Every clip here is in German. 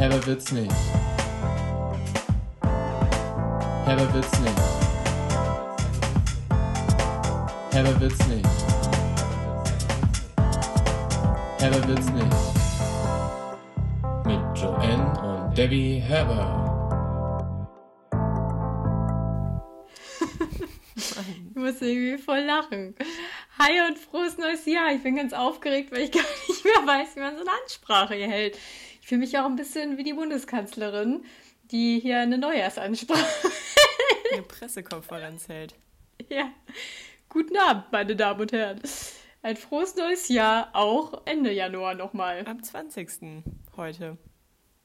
Herber wird's nicht. Herber wird's nicht. Herber wird's nicht. Herber wird's nicht. Mit Joanne und Debbie Herber. Ich muss irgendwie voll lachen. Hi und frohes neues Jahr. Ich bin ganz aufgeregt, weil ich gar nicht mehr weiß, wie man so eine Ansprache hier hält. Fühle mich auch ein bisschen wie die Bundeskanzlerin, die hier eine Neujahrsansprache eine Pressekonferenz hält. Ja. Guten Abend, meine Damen und Herren. Ein frohes neues Jahr, auch Ende Januar nochmal. Am 20. heute.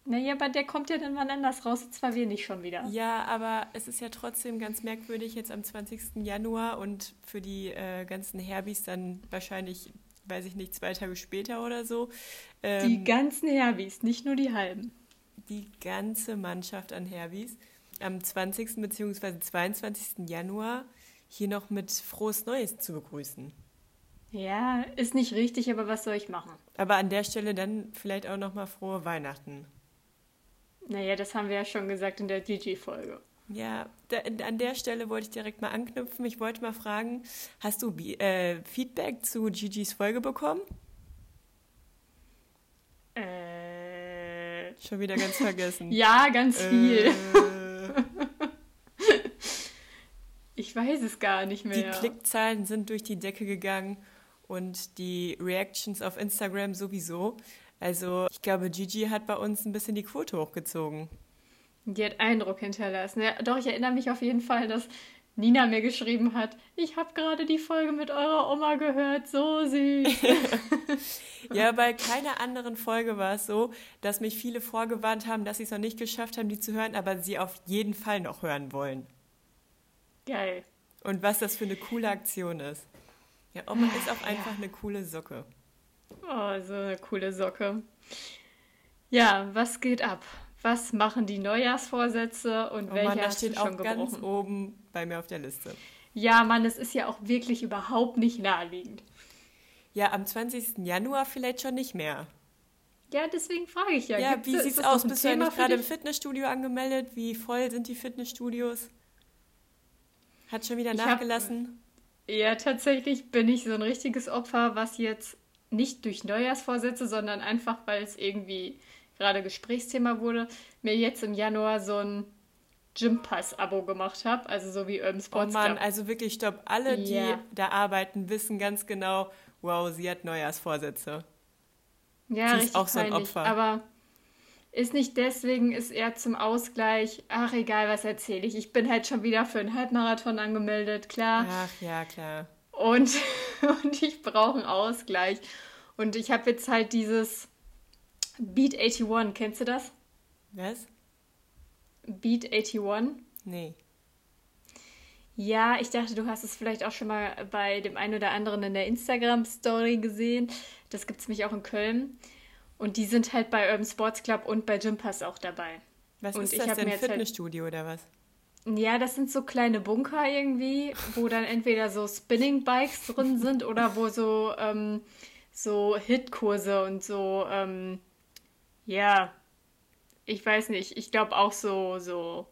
Naja, aber der kommt ja dann mal anders raus, zwar wir nicht schon wieder. Ja, aber es ist ja trotzdem ganz merkwürdig jetzt am 20. Januar und für die äh, ganzen Herbis dann wahrscheinlich, weiß ich nicht, zwei Tage später oder so. Ähm, die ganzen Herbis, nicht nur die halben. Die ganze Mannschaft an Herbis am 20. bzw. 22. Januar hier noch mit frohes Neues zu begrüßen. Ja, ist nicht richtig, aber was soll ich machen? Aber an der Stelle dann vielleicht auch nochmal frohe Weihnachten. Naja, das haben wir ja schon gesagt in der Gigi-Folge. Ja, da, an der Stelle wollte ich direkt mal anknüpfen. Ich wollte mal fragen, hast du äh, Feedback zu Gigi's Folge bekommen? Äh. Schon wieder ganz vergessen. ja, ganz viel. Äh. ich weiß es gar nicht mehr. Die Klickzahlen sind durch die Decke gegangen und die Reactions auf Instagram sowieso. Also ich glaube, Gigi hat bei uns ein bisschen die Quote hochgezogen. Die hat Eindruck hinterlassen. Ja, doch, ich erinnere mich auf jeden Fall, dass Nina mir geschrieben hat, ich habe gerade die Folge mit eurer Oma gehört, so süß. ja, bei keiner anderen Folge war es so, dass mich viele vorgewarnt haben, dass sie es noch nicht geschafft haben, die zu hören, aber sie auf jeden Fall noch hören wollen. Geil. Und was das für eine coole Aktion ist. Ja, Oma ist auch einfach ja. eine coole Socke. Oh, so eine coole Socke. Ja, was geht ab? Was machen die Neujahrsvorsätze und oh welche Mann, das hast steht du schon auch gebrochen? ganz oben bei mir auf der Liste. Ja, Mann, es ist ja auch wirklich überhaupt nicht naheliegend. Ja, am 20. Januar vielleicht schon nicht mehr. Ja, deswegen frage ich ja. Ja, Gibt's, wie sieht's aus? Bist du eigentlich gerade im Fitnessstudio angemeldet? Wie voll sind die Fitnessstudios? Hat schon wieder ich nachgelassen? Hab, ja, tatsächlich bin ich so ein richtiges Opfer, was jetzt nicht durch Neujahrsvorsätze, sondern einfach, weil es irgendwie gerade Gesprächsthema wurde, mir jetzt im Januar so ein Gympass-Abo gemacht habe, also so wie Urban Sports Oh Mann, also wirklich, stopp. Alle, die da arbeiten, wissen ganz genau, wow, sie hat Neujahrsvorsätze. Ja, sie ist auch so ein Opfer. Aber ist nicht deswegen, ist eher zum Ausgleich, ach egal, was erzähle ich. Ich bin halt schon wieder für einen Halbmarathon angemeldet, klar. Ach ja, klar. Und, und ich brauche einen Ausgleich. Und ich habe jetzt halt dieses Beat 81, kennst du das? Was? Beat 81? Nee. Ja, ich dachte, du hast es vielleicht auch schon mal bei dem einen oder anderen in der Instagram-Story gesehen. Das gibt es mich auch in Köln. Und die sind halt bei Urban Sports Club und bei Gym Pass auch dabei. Was und ist das denn, halt Fitnessstudio halt, oder was? Ja, das sind so kleine Bunker irgendwie, wo dann entweder so Spinning-Bikes drin sind oder wo so, ähm, so Hit-Kurse und so ähm, ja, ich weiß nicht, ich glaube auch so, so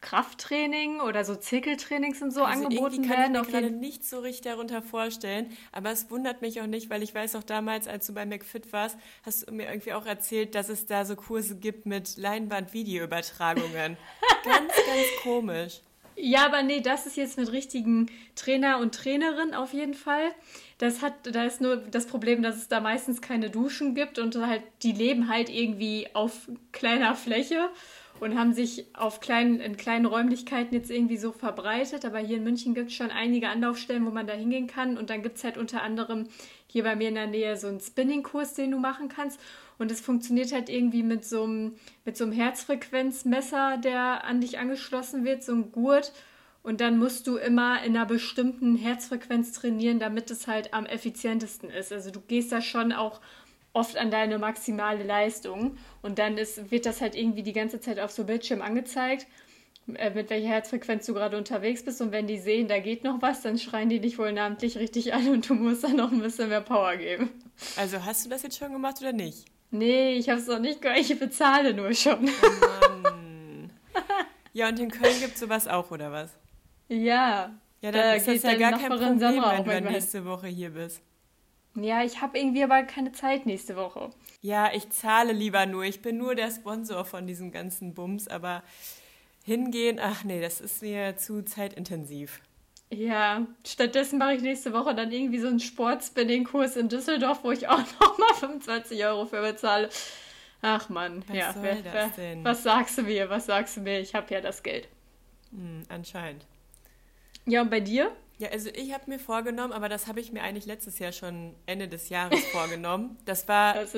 Krafttraining oder so Zirkeltrainings und so also angeboten irgendwie werden. kann ich mir gerade nicht so richtig darunter vorstellen, aber es wundert mich auch nicht, weil ich weiß auch damals, als du bei McFit warst, hast du mir irgendwie auch erzählt, dass es da so Kurse gibt mit Leinwand-Videoübertragungen. ganz, ganz komisch. Ja, aber nee, das ist jetzt mit richtigen Trainer und Trainerin auf jeden Fall. Das hat, da ist nur das Problem, dass es da meistens keine Duschen gibt und halt, die leben halt irgendwie auf kleiner Fläche und haben sich auf kleinen, in kleinen Räumlichkeiten jetzt irgendwie so verbreitet. Aber hier in München gibt es schon einige Anlaufstellen, wo man da hingehen kann. Und dann gibt es halt unter anderem hier bei mir in der Nähe so einen Spinning-Kurs, den du machen kannst. Und es funktioniert halt irgendwie mit so einem, mit so einem Herzfrequenzmesser, der an dich angeschlossen wird, so ein Gurt. Und dann musst du immer in einer bestimmten Herzfrequenz trainieren, damit es halt am effizientesten ist. Also du gehst da schon auch oft an deine maximale Leistung. Und dann ist, wird das halt irgendwie die ganze Zeit auf so Bildschirm angezeigt, äh, mit welcher Herzfrequenz du gerade unterwegs bist. Und wenn die sehen, da geht noch was, dann schreien die dich wohl namentlich richtig an und du musst dann noch ein bisschen mehr Power geben. Also hast du das jetzt schon gemacht oder nicht? Nee, ich habe es noch nicht gehört. Ich bezahle nur schon. Oh Mann. Ja, und in Köln gibt es sowas auch, oder was? Ja. Ja, Da dann ist das ja gar kein Problem, Sandra wenn du dann hin. nächste Woche hier bist. Ja, ich habe irgendwie aber keine Zeit nächste Woche. Ja, ich zahle lieber nur. Ich bin nur der Sponsor von diesem ganzen Bums, aber hingehen, ach nee, das ist mir zu zeitintensiv. Ja, stattdessen mache ich nächste Woche dann irgendwie so einen Sportspinning-Kurs in Düsseldorf, wo ich auch nochmal 25 Euro für bezahle. Ach Mann, Was ja. soll wer- das wer- denn? Was sagst du mir? Was sagst du mir? Ich habe ja das Geld. Hm, anscheinend. Ja, und bei dir? Ja, also ich habe mir vorgenommen, aber das habe ich mir eigentlich letztes Jahr schon Ende des Jahres vorgenommen. Das war Das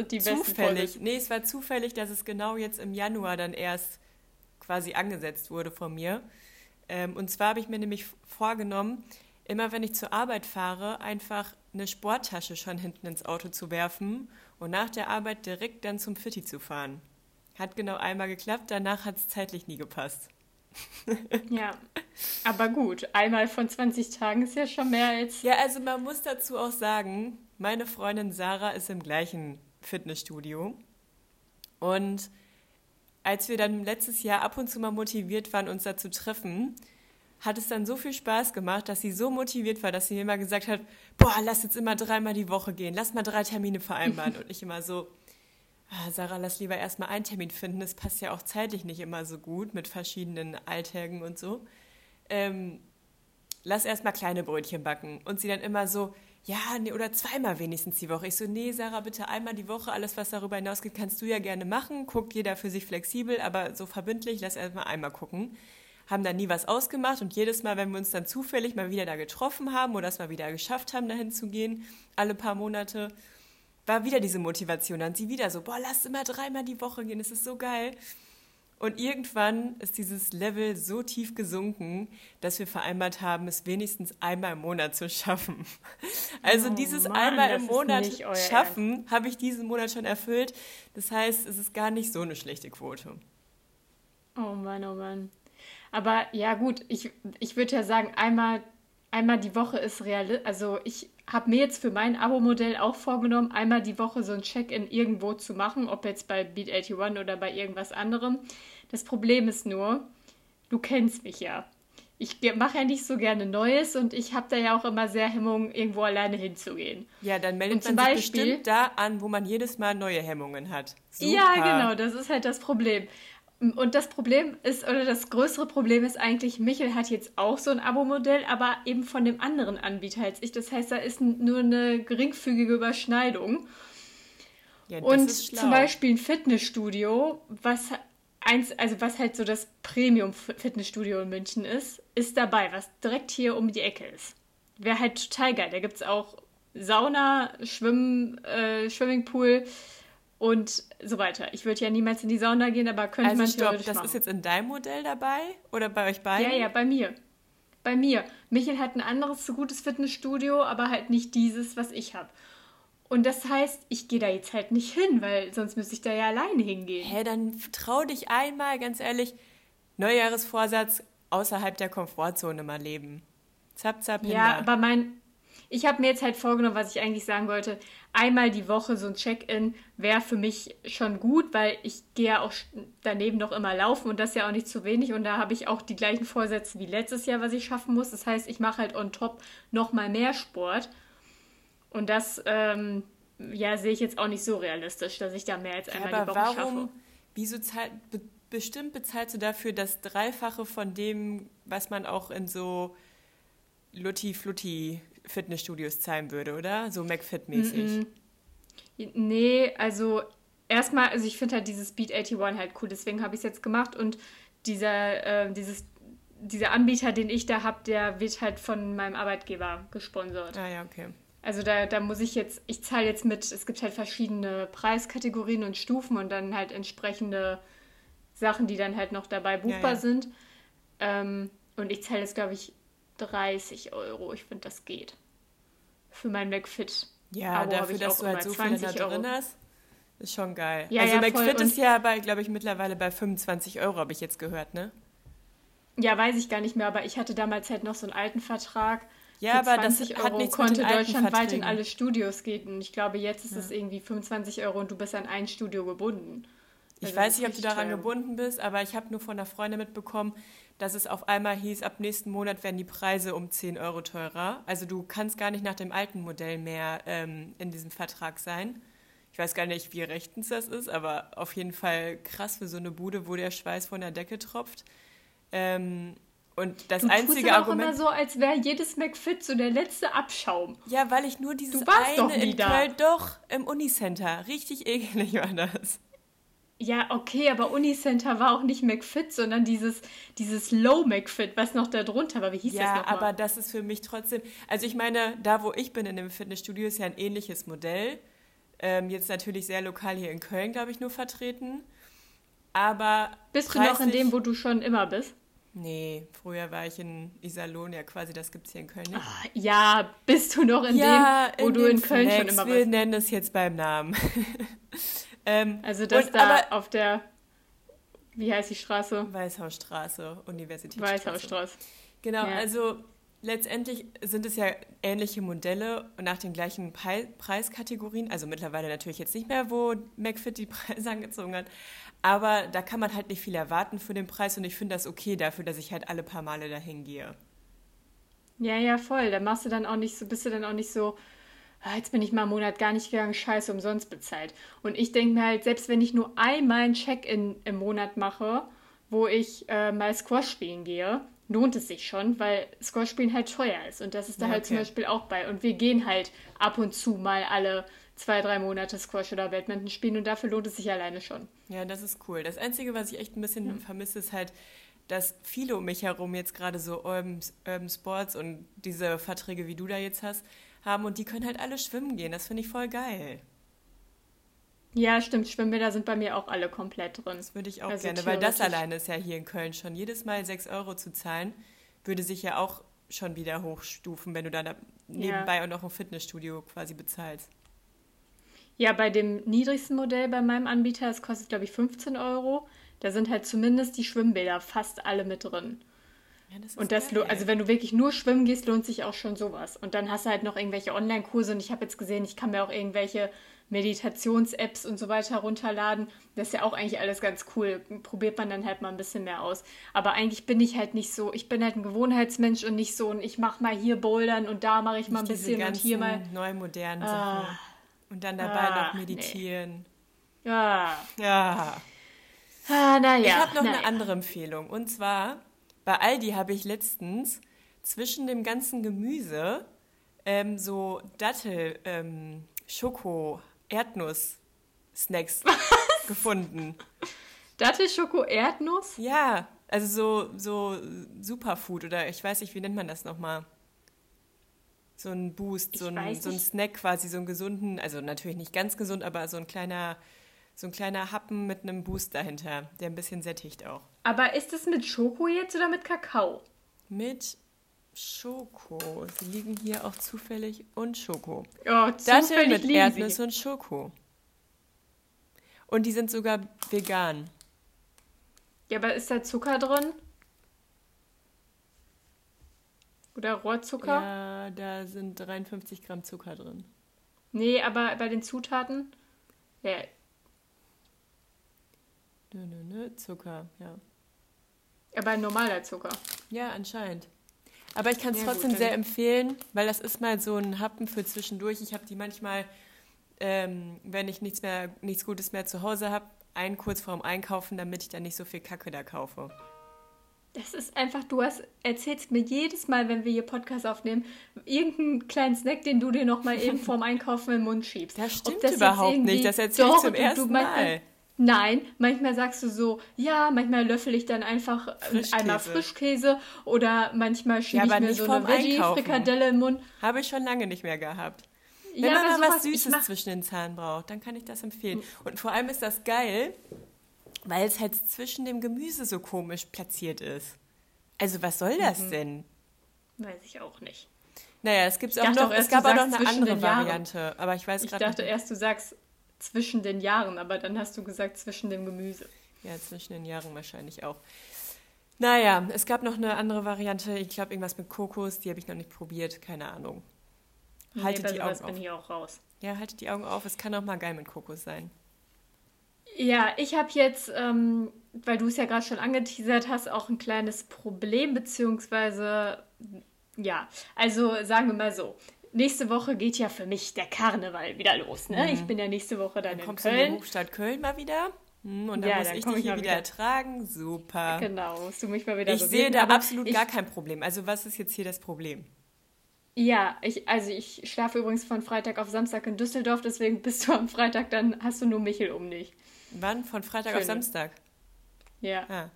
zufällig. Nee, es war zufällig, dass es genau jetzt im Januar dann erst quasi angesetzt wurde von mir. Ähm, und zwar habe ich mir nämlich vorgenommen, immer wenn ich zur Arbeit fahre, einfach eine Sporttasche schon hinten ins Auto zu werfen und nach der Arbeit direkt dann zum Fitti zu fahren. Hat genau einmal geklappt, danach hat es zeitlich nie gepasst. Ja. Aber gut, einmal von 20 Tagen ist ja schon mehr als. Ja, also man muss dazu auch sagen, meine Freundin Sarah ist im gleichen Fitnessstudio. Und als wir dann letztes Jahr ab und zu mal motiviert waren, uns da zu treffen, hat es dann so viel Spaß gemacht, dass sie so motiviert war, dass sie mir immer gesagt hat, boah, lass jetzt immer dreimal die Woche gehen, lass mal drei Termine vereinbaren. Und ich immer so, Sarah, lass lieber erstmal einen Termin finden, das passt ja auch zeitlich nicht immer so gut mit verschiedenen Alltägen und so. Ähm, lass erstmal kleine Brötchen backen. Und sie dann immer so, ja, nee, oder zweimal wenigstens die Woche. Ich so, nee, Sarah, bitte einmal die Woche. Alles, was darüber hinausgeht, kannst du ja gerne machen. Guckt jeder für sich flexibel, aber so verbindlich, lass erstmal einmal gucken. Haben dann nie was ausgemacht und jedes Mal, wenn wir uns dann zufällig mal wieder da getroffen haben oder es mal wieder geschafft haben, dahin zu gehen, alle paar Monate, war wieder diese Motivation. Dann sie wieder so, boah, lass immer dreimal die Woche gehen, das ist so geil. Und irgendwann ist dieses Level so tief gesunken, dass wir vereinbart haben, es wenigstens einmal im Monat zu schaffen. Also Oh dieses Mann, einmal im Monat schaffen, habe ich diesen Monat schon erfüllt. Das heißt, es ist gar nicht so eine schlechte Quote. Oh Mann, oh Mann. Aber ja, gut, ich, ich würde ja sagen, einmal, einmal die Woche ist realistisch. Also, ich habe mir jetzt für mein Abo-Modell auch vorgenommen, einmal die Woche so ein Check-in irgendwo zu machen, ob jetzt bei Beat 81 oder bei irgendwas anderem. Das Problem ist nur, du kennst mich ja. Ich mache ja nicht so gerne Neues und ich habe da ja auch immer sehr Hemmungen, irgendwo alleine hinzugehen. Ja, dann meldet man sich Beispiel- bestimmt da an, wo man jedes Mal neue Hemmungen hat. Super. Ja, genau, das ist halt das Problem. Und das Problem ist, oder das größere Problem ist eigentlich, Michel hat jetzt auch so ein Abo-Modell, aber eben von dem anderen Anbieter als ich. Das heißt, da ist nur eine geringfügige Überschneidung. Ja, Und zum Beispiel ein Fitnessstudio, was eins, also was halt so das Premium-Fitnessstudio in München ist, ist dabei, was direkt hier um die Ecke ist. Wäre halt total geil. Da gibt es auch Sauna, Schwimmen, äh, Swimmingpool und so weiter. Ich würde ja niemals in die Sauna gehen, aber könnte Also man stopp, theoretisch das machen. ist jetzt in deinem Modell dabei? Oder bei euch beiden? Ja, ja, bei mir. Bei mir. Michael hat ein anderes so gutes Fitnessstudio, aber halt nicht dieses, was ich habe. Und das heißt, ich gehe da jetzt halt nicht hin, weil sonst müsste ich da ja alleine hingehen. Hä, dann trau dich einmal, ganz ehrlich, Neujahresvorsatz außerhalb der Komfortzone mal leben. Zap, zap, Ja, hinter. aber mein. Ich habe mir jetzt halt vorgenommen, was ich eigentlich sagen wollte. Einmal die Woche so ein Check-in wäre für mich schon gut, weil ich gehe ja auch daneben noch immer laufen und das ist ja auch nicht zu wenig. Und da habe ich auch die gleichen Vorsätze wie letztes Jahr, was ich schaffen muss. Das heißt, ich mache halt on top noch mal mehr Sport. Und das, ähm, ja, sehe ich jetzt auch nicht so realistisch, dass ich da mehr als einmal die aber Woche warum, schaffe. wieso zahlt, be, bestimmt bezahlst du dafür das Dreifache von dem, was man auch in so Lutti-Flutti Fitnessstudios zahlen würde, oder? So McFit-mäßig. Nee, also erstmal, also ich finde halt dieses Beat 81 halt cool, deswegen habe ich es jetzt gemacht und dieser, äh, dieses, dieser Anbieter, den ich da habe, der wird halt von meinem Arbeitgeber gesponsert. Ah ja, okay. Also da, da muss ich jetzt, ich zahle jetzt mit, es gibt halt verschiedene Preiskategorien und Stufen und dann halt entsprechende Sachen, die dann halt noch dabei buchbar ja. sind. Ähm, und ich zahle jetzt, glaube ich, 30 Euro. Ich finde, das geht. Für mein McFit. Ja, Abo dafür, ich dass du halt so viele da 20 Euro. drin hast, ist schon geil. Ja, also ja. McFit ist ja bei, glaube ich, mittlerweile bei 25 Euro, habe ich jetzt gehört, ne? Ja, weiß ich gar nicht mehr, aber ich hatte damals halt noch so einen alten Vertrag. Ja, aber das 20 hat Euro nichts konnte deutschlandweit in alle Studios gehen. Und ich glaube, jetzt ist es irgendwie 25 Euro und du bist an ein Studio gebunden. Ich Also weiß das ist nicht, ob du daran teuer. gebunden bist, aber ich habe nur von einer Freundin mitbekommen, dass es auf einmal hieß, ab nächsten Monat werden die Preise um 10 Euro teurer. Also du kannst gar nicht nach dem alten Modell mehr ähm, in diesem Vertrag sein. Ich weiß gar nicht, wie rechtens das ist, aber auf jeden Fall krass für so eine Bude, wo der Schweiß von der Decke tropft. Ähm, und das Du tust einzige aber auch Argument. immer so, als wäre jedes McFit so der letzte Abschaum. Ja, weil ich nur dieses Du warst eine in. Köln, doch, im Unicenter. Richtig eklig war das. Ja, okay, aber Unicenter war auch nicht McFit, sondern dieses, dieses Low McFit, was noch da drunter war. Wie hieß das Ja, aber das ist für mich trotzdem. Also ich meine, da wo ich bin in dem Fitnessstudio ist ja ein ähnliches Modell. Ähm, jetzt natürlich sehr lokal hier in Köln, glaube ich, nur vertreten. Aber Bist du noch in dem, wo du schon immer bist? Nee, früher war ich in Iserlohn, ja quasi, das gibt es hier in Köln nicht. Ja, bist du noch in ja, dem, wo du dem in Köln schon Flex. immer Wir bist? nennen es jetzt beim Namen. ähm, Also das und- da aber- auf der, wie heißt die Straße? Weißhausstraße, Universitätsstraße. Weißhausstraße. Genau, Ja. also letztendlich sind es ja ähnliche Modelle nach den gleichen Pei- Preiskategorien. Also mittlerweile natürlich jetzt nicht mehr, wo McFit die Preise angezogen hat. Aber da kann man halt nicht viel erwarten für den Preis und ich finde das okay dafür, dass ich halt alle paar Male dahin gehe. Ja, ja, voll. Da machst du dann auch nicht so, bist du dann auch nicht so, ah, jetzt bin ich mal einen Monat gar nicht gegangen, scheiße, umsonst bezahlt. Und ich denke mir halt, selbst wenn ich nur einmal ein Check-in im Monat mache, wo ich äh, mal Squash spielen gehe, lohnt es sich schon, weil Squash spielen halt teuer ist. Und das ist da Ja, halt zum okay. Beispiel auch bei. Und wir gehen halt ab und zu mal alle zwei, drei Monate Squash oder Badminton spielen und dafür lohnt es sich alleine schon. Ja, das ist cool. Das Einzige, was ich echt ein bisschen vermisse, ist halt, dass viele um mich herum jetzt gerade so Urban, Urban Sports und diese Verträge, wie du da jetzt hast, haben und die können halt alle schwimmen gehen. Das finde ich voll geil. Ja, stimmt. Schwimmbäder sind bei mir auch alle komplett drin. Das würde ich auch Also gerne, weil das alleine ist ja hier in Köln schon. Jedes Mal 6 Euro zu zahlen, würde sich ja auch schon wieder hochstufen, wenn du dann nebenbei auch noch ein Fitnessstudio quasi bezahlst. Ja, bei dem niedrigsten Modell bei meinem Anbieter, es kostet, glaube ich, 15 Euro. Da sind halt zumindest die Schwimmbäder fast alle mit drin. Ja, das Und das, geil. also wenn du wirklich nur schwimmen gehst, lohnt sich auch schon sowas. Und dann hast du halt noch irgendwelche Online-Kurse und ich habe jetzt gesehen, ich kann mir auch irgendwelche Meditations-Apps und so weiter runterladen. Das ist ja auch eigentlich alles ganz cool. Probiert man dann halt mal ein bisschen mehr aus. Aber eigentlich bin ich halt nicht so, ich bin halt ein Gewohnheitsmensch und nicht so, und ich mache mal hier Bouldern und da mache ich mal ein bisschen und hier mal. neu modernen Ah. Sachen. Und dann dabei Ah, noch meditieren. Ja. Ja. Ah, naja. Ich habe noch naja. eine andere Empfehlung. Und zwar, bei Aldi habe ich letztens zwischen dem ganzen Gemüse ähm, so Dattel, ähm, Schoko, Erdnuss-Snacks gefunden. Dattel, Schoko, Erdnuss? Ja, also so, so Superfood oder ich weiß nicht, wie nennt man das nochmal? So ein Boost, so ein, so ein. Snack quasi, so einen gesunden, also natürlich nicht ganz gesund, aber so ein kleiner, so ein kleiner Happen mit einem Boost dahinter, der ein bisschen sättigt auch. Aber ist es mit Schoko jetzt oder mit Kakao? Mit Schoko. Sie liegen hier auch zufällig und Schoko. Oh, Datteln zufällig mit liegen Erdnuss sie. und Schoko. Und die sind sogar vegan. Ja, aber ist da Zucker drin? Oder Rohrzucker? Ja, da sind 53 Gramm Zucker drin. Nee, aber bei den Zutaten? Ja, Nö, nö, nö, Zucker, ja. Aber normaler Zucker. Ja, anscheinend. Aber ich kann es Ja, gut, trotzdem dann- sehr empfehlen, weil das ist mal so ein Happen für zwischendurch. Ich habe die manchmal, ähm, wenn ich nichts mehr, nichts Gutes mehr zu Hause habe, einen kurz vorm Einkaufen, damit ich dann nicht so viel Kacke da kaufe. Das ist einfach, du hast, erzählst mir jedes Mal, wenn wir hier Podcast aufnehmen, irgendeinen kleinen Snack, den du dir noch mal eben vorm Einkaufen in den Mund schiebst. Das stimmt jetzt überhaupt nicht. Das erzähl ich Doch, zum du- du ersten Mal. Nein, manchmal sagst du so, ja, manchmal löffel ich dann einfach äh, Frischkäse. einmal Frischkäse oder manchmal schiebe Ja, ich mir so eine. Veggie-Frikadelle im Mund. Habe ich schon lange nicht mehr gehabt. Wenn Ja, man mal was ich Süßes mach- zwischen den Zahnen braucht, dann kann ich das empfehlen. Und vor allem ist das geil, weil es halt zwischen dem Gemüse so komisch platziert ist. Also was soll das Mhm. denn? Weiß ich auch nicht. Naja, es gibt Ich auch noch, auch es gab auch noch eine andere. Variante, aber ich weiß Ich gerade dachte nicht. erst, du sagst zwischen den Jahren, aber dann hast du gesagt zwischen dem Gemüse. Ja, zwischen den Jahren wahrscheinlich auch. Naja, es gab noch eine andere Variante. Ich glaube, irgendwas mit Kokos. Die habe ich noch nicht probiert. Keine Ahnung. Haltet nee, die Augen auf. bin ich auch raus. Ja, haltet die Augen auf. Es kann auch mal geil mit Kokos sein. Ja, ich habe jetzt, ähm, weil du es ja gerade schon angeteasert hast, auch ein kleines Problem, beziehungsweise, ja, also sagen wir mal so. Nächste Woche geht ja für mich der Karneval wieder los. Ne? Ich bin ja nächste Woche dann, Dann in kommst du in die Köln. Hochstadt Köln mal wieder. Hm, Und dann Ja, muss dann ich dich ich hier wieder ertragen. Super. Genau, musst du mich mal wieder Ich so sehe sehen. da absolut ich, gar kein Problem. Also was ist jetzt hier das Problem? Ja, ich, also ich schlafe übrigens von Freitag auf Samstag in Düsseldorf, deswegen bist du am Freitag, dann hast du nur Michel um dich. Wann? Von Freitag Schön. auf Samstag? Ja, Ah.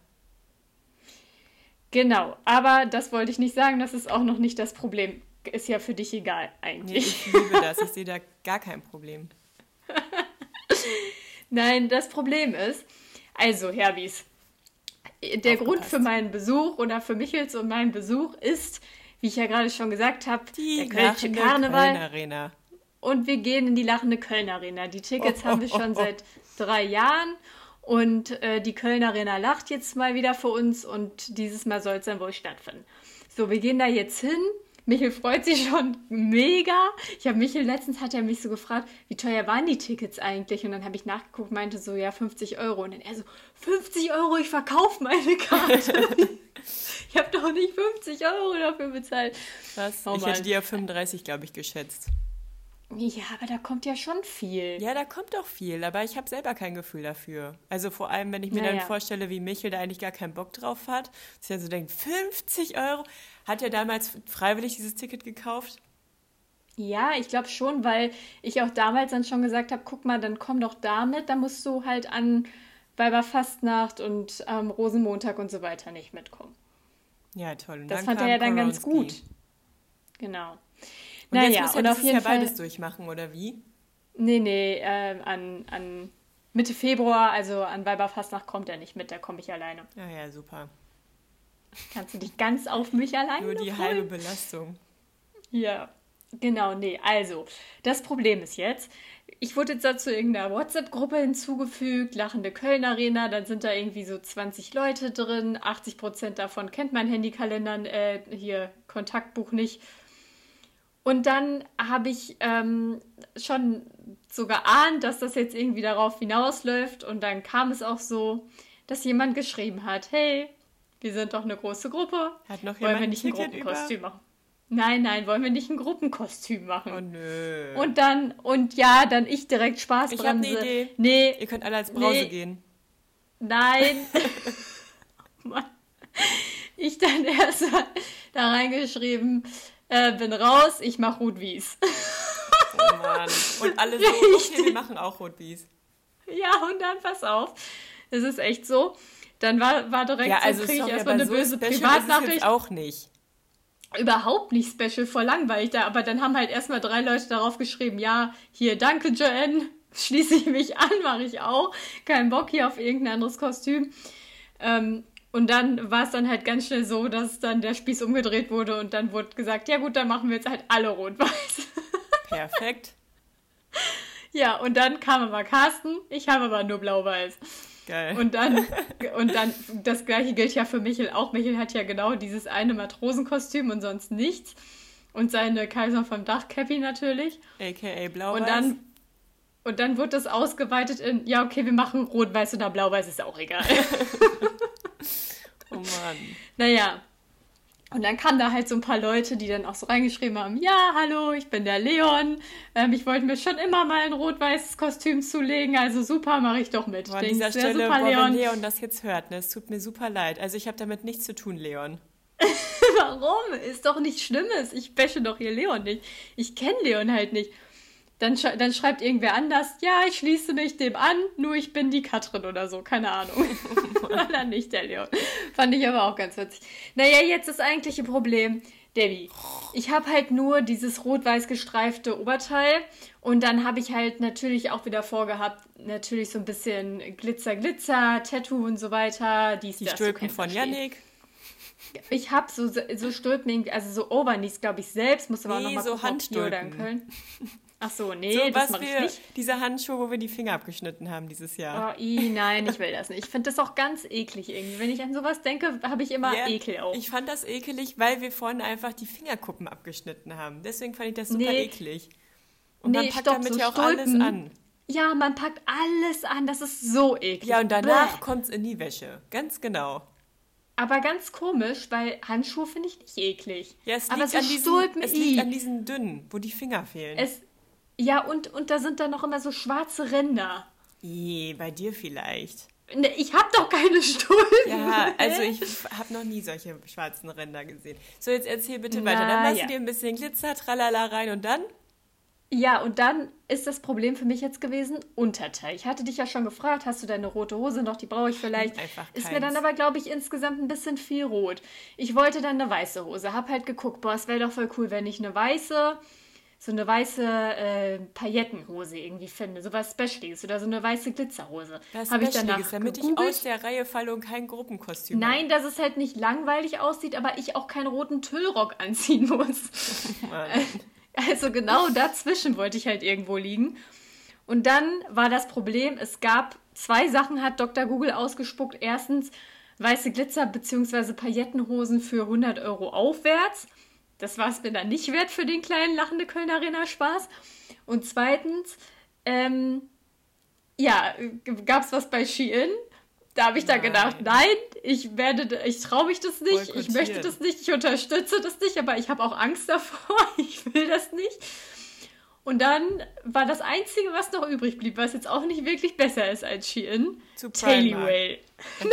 genau. Aber das wollte ich nicht sagen, das ist auch noch nicht das Problem. Ist ja für dich egal Nee, eigentlich. ich liebe das. Ich sehe da gar kein Problem. Nein, das Problem ist, also Herbis, der Grund Aufgepasst. für meinen Besuch oder für Michels und meinen Besuch ist, wie ich ja gerade schon gesagt habe, Die der Kölsche lachende Karneval. Köln Arena. Und wir gehen in die lachende Köln Arena. Die Tickets Oh, haben wir schon oh. seit drei Jahren. Und äh, die Köln Arena lacht jetzt mal wieder für uns und dieses Mal soll es dann wohl stattfinden. So, wir gehen da jetzt hin. Michel freut sich schon mega. Ich habe Michel letztens hat er mich so gefragt, wie teuer waren die Tickets eigentlich? Und dann habe ich nachgeguckt, meinte so, ja, 50 Euro. Und dann er so, 50 Euro, ich verkaufe meine Karte. ich habe doch nicht 50 Euro dafür bezahlt. Was? Oh ich hätte die auf 35, glaube ich, geschätzt. Ja, aber da kommt ja schon viel. Ja, da kommt auch viel, aber ich habe selber kein Gefühl dafür. Also vor allem, wenn ich mir Naja. dann vorstelle, wie Michel da eigentlich gar keinen Bock drauf hat, dass er so denkt, 50 Euro? Hat er damals freiwillig dieses Ticket gekauft? Ja, ich glaube schon, weil ich auch damals dann schon gesagt habe, guck mal, dann komm doch damit, dann musst du halt an Weiberfastnacht und ähm, Rosenmontag und so weiter nicht mitkommen. Ja, toll. Und Das fand er ja dann ganz Koronski. gut. Genau. Und jetzt naja, muss er und auf dieses Jahr Fall. beides durchmachen, oder wie? Nee, nee, ähm, an, an Mitte Februar, also an Weiberfastnacht kommt er nicht mit, da komme ich alleine. Ja, ja, super. Kannst du dich ganz auf mich alleine Nur die freuen? halbe Belastung. Ja, genau, nee. Also, das Problem ist jetzt, ich wurde jetzt dazu irgendeiner WhatsApp-Gruppe hinzugefügt, Lachende Köln Arena, dann sind da irgendwie so 20 Leute drin, 80% davon kennt mein Handykalender, äh, hier Kontaktbuch nicht. Und dann habe ich ähm, schon so geahnt, dass das jetzt irgendwie darauf hinausläuft. Und dann kam es auch so, dass jemand geschrieben hat, hey, wir sind doch eine große Gruppe. Hat noch Wollen jemand wir ein nicht ein Ticket über? Gruppenkostüm machen? Nein, nein, wollen wir nicht ein Gruppenkostüm machen? Oh nö. Und dann, und ja, dann ich direkt Ich hab Spaßbremse. eine Idee. Nee, Ihr könnt alle als Brause Nee. gehen. nein. Mann. ich dann erst da reingeschrieben, äh, bin raus, ich mach Rotwies. Oh Mann. Und alle so, okay, wir machen auch Rotwies. ja, und dann pass auf. Es ist echt so. Dann war, war direkt Ja, so, also krieg ich sorry, erstmal eine so böse Privatnachricht. auch nicht. überhaupt nicht special, voll langweilig da. Aber dann haben halt erstmal drei Leute darauf geschrieben, ja, hier, danke Joanne, schließe ich mich an, mache ich auch. Kein Bock hier auf irgendein anderes Kostüm. Ähm, und dann war es dann halt ganz schnell so, dass dann der Spieß umgedreht wurde und dann wurde gesagt, ja gut, dann machen wir jetzt halt alle rot-weiß. Perfekt. ja, und dann kam aber Carsten, ich habe aber nur blau-weiß. Geil. Und dann, und dann, das gleiche gilt ja für Michel auch. Michel hat ja genau dieses eine Matrosenkostüm und sonst nichts. Und seine Kaiser vom Dach Cappy natürlich. AKA Blau-Weiß. Und dann, und dann wird das ausgeweitet in, ja, okay, wir machen rot-weiß oder blau-weiß, ist auch egal. Oh Mann. naja. Und dann kamen da halt so ein paar Leute, die dann auch so reingeschrieben haben, ja, hallo, ich bin der Leon. Ähm, ich wollte mir schon immer mal ein rot-weißes Kostüm zulegen, also super, mache ich doch mit. Boah, an dieser Stelle, super, boah, wenn Leon. Leon das jetzt hört, ne, es tut mir super leid. Also ich habe damit nichts zu tun, Leon. Warum? Ist doch nichts Schlimmes. Ich bashe doch hier Leon nicht. Ich kenne Leon halt nicht. Dann, sch dann schreibt irgendwer anders, ja, ich schließe mich dem an, nur ich bin die Katrin oder so, keine Ahnung. oder nicht der Leon. Fand ich aber auch ganz witzig. Naja, jetzt das eigentliche Problem. Debbie, ich habe halt nur dieses rot-weiß gestreifte Oberteil und dann habe ich halt natürlich auch wieder vorgehabt, natürlich so ein bisschen Glitzer, Glitzer, Tattoo und so weiter. Dies, Die das, Stülpen von. Yannick. Ich habe so, so Stülpen, also so Overknees, glaube ich, selbst. Muss aber auch Nee, noch mal so hier oder in Handstülpen. Köln. Ach so, nee, so das was mache ich nicht. diese Handschuhe, wo wir die Finger abgeschnitten haben dieses Jahr. Oh, i, nein, ich will das nicht. Ich finde das auch ganz eklig irgendwie. Wenn ich an sowas denke, habe ich immer Ja, Ekel auch. Ich fand das ekelig, weil wir vorne einfach die Fingerkuppen abgeschnitten haben. Deswegen fand ich das super Nee. eklig. Und man Nee, packt stopp, damit so ja auch alles Stulpen. an. Ja, man packt alles an. Das ist so eklig. Ja, und danach kommt es in die Wäsche. Ganz genau. Aber ganz komisch, weil Handschuhe finde ich nicht eklig. Ja, es Aber liegt, so an, diesen, es liegt an diesen dünnen, wo die Finger fehlen. Es, ja, und, und da sind dann noch immer so schwarze Ränder. Je, bei dir vielleicht. Ne, ich habe doch keine Stulpen. Ja, also ich habe noch nie solche schwarzen Ränder gesehen. So, jetzt erzähl bitte weiter. Dann Na, machst ja. du dir ein bisschen Glitzer, tralala rein und dann? Ja, und dann ist das Problem für mich jetzt gewesen, Unterteil. Ich hatte dich ja schon gefragt, hast du deine rote Hose noch? Die brauche ich vielleicht. Einfach ist mir dann aber, glaube ich, insgesamt ein bisschen viel rot. Ich wollte dann eine weiße Hose. Hab halt geguckt, boah, es wäre doch voll cool, wenn ich eine weiße, so eine weiße äh, Paillettenhose irgendwie finde. So was Specialiges oder so eine weiße Glitzerhose. Das Hab ich danach ist, damit ich gegoogelt. aus der Reihe falle und kein Gruppenkostüm Nein, dass es halt nicht langweilig aussieht, aber ich auch keinen roten Tüllrock anziehen muss. habe. Also genau dazwischen wollte ich halt irgendwo liegen. Und dann war das Problem, es gab zwei Sachen, hat Dr. Google ausgespuckt. Erstens weiße Glitzer- bzw. Paillettenhosen für 100 Euro aufwärts. Das war es mir dann nicht wert für den kleinen lachende Kölner Arena Spaß. Und zweitens, ähm, ja, gab es was bei Shein. Da habe ich dann Nein. gedacht, nein, ich werde, ich traue mich das nicht, ich möchte das nicht, ich unterstütze das nicht, aber ich habe auch Angst davor, ich will das nicht. Und dann war das Einzige, was noch übrig blieb, was jetzt auch nicht wirklich besser ist als Shein. Tailyway. Nein.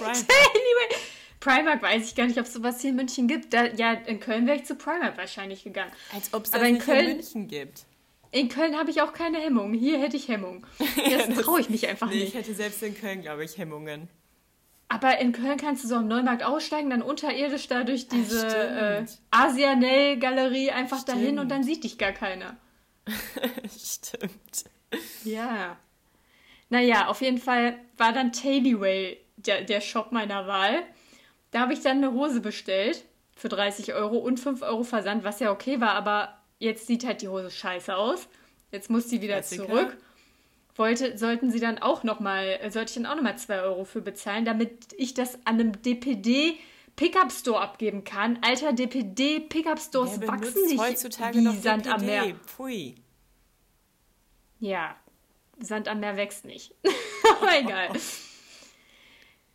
Tailyway. Primark weiß ich gar nicht, ob es sowas hier in München gibt. Da, ja, in Köln wäre ich zu Primark wahrscheinlich gegangen. Als ob es das in Köln- in München gibt. In Köln habe ich auch keine Hemmung. Hier hätte ich Hemmung. Das das- traue ich mich einfach Nee, ich nicht. hätte selbst in Köln, glaube ich, Hemmungen. Aber in Köln kannst du so am Neumarkt aussteigen, dann unterirdisch da durch diese äh. Asianell-Galerie einfach dahin Stimmt. und dann sieht dich gar keiner. Stimmt. Ja. Naja, auf jeden Fall war dann Tailyway der, der Shop meiner Wahl. Da habe ich dann eine Hose bestellt für 30 Euro und 5 Euro Versand, was ja okay war, aber jetzt sieht halt die Hose scheiße aus. Jetzt muss sie wieder Klassiker. zurück. Wollte, sollten sie dann auch noch mal, sollte ich dann auch nochmal 2 Euro für bezahlen, damit ich das an einem DPD Pickup Store abgeben kann. Alter, DPD Pickup Stores Wer wachsen nicht heutzutage wie noch Sand am Meer. DPD? Pfui. Ja, Sand am Meer wächst nicht. Aber egal.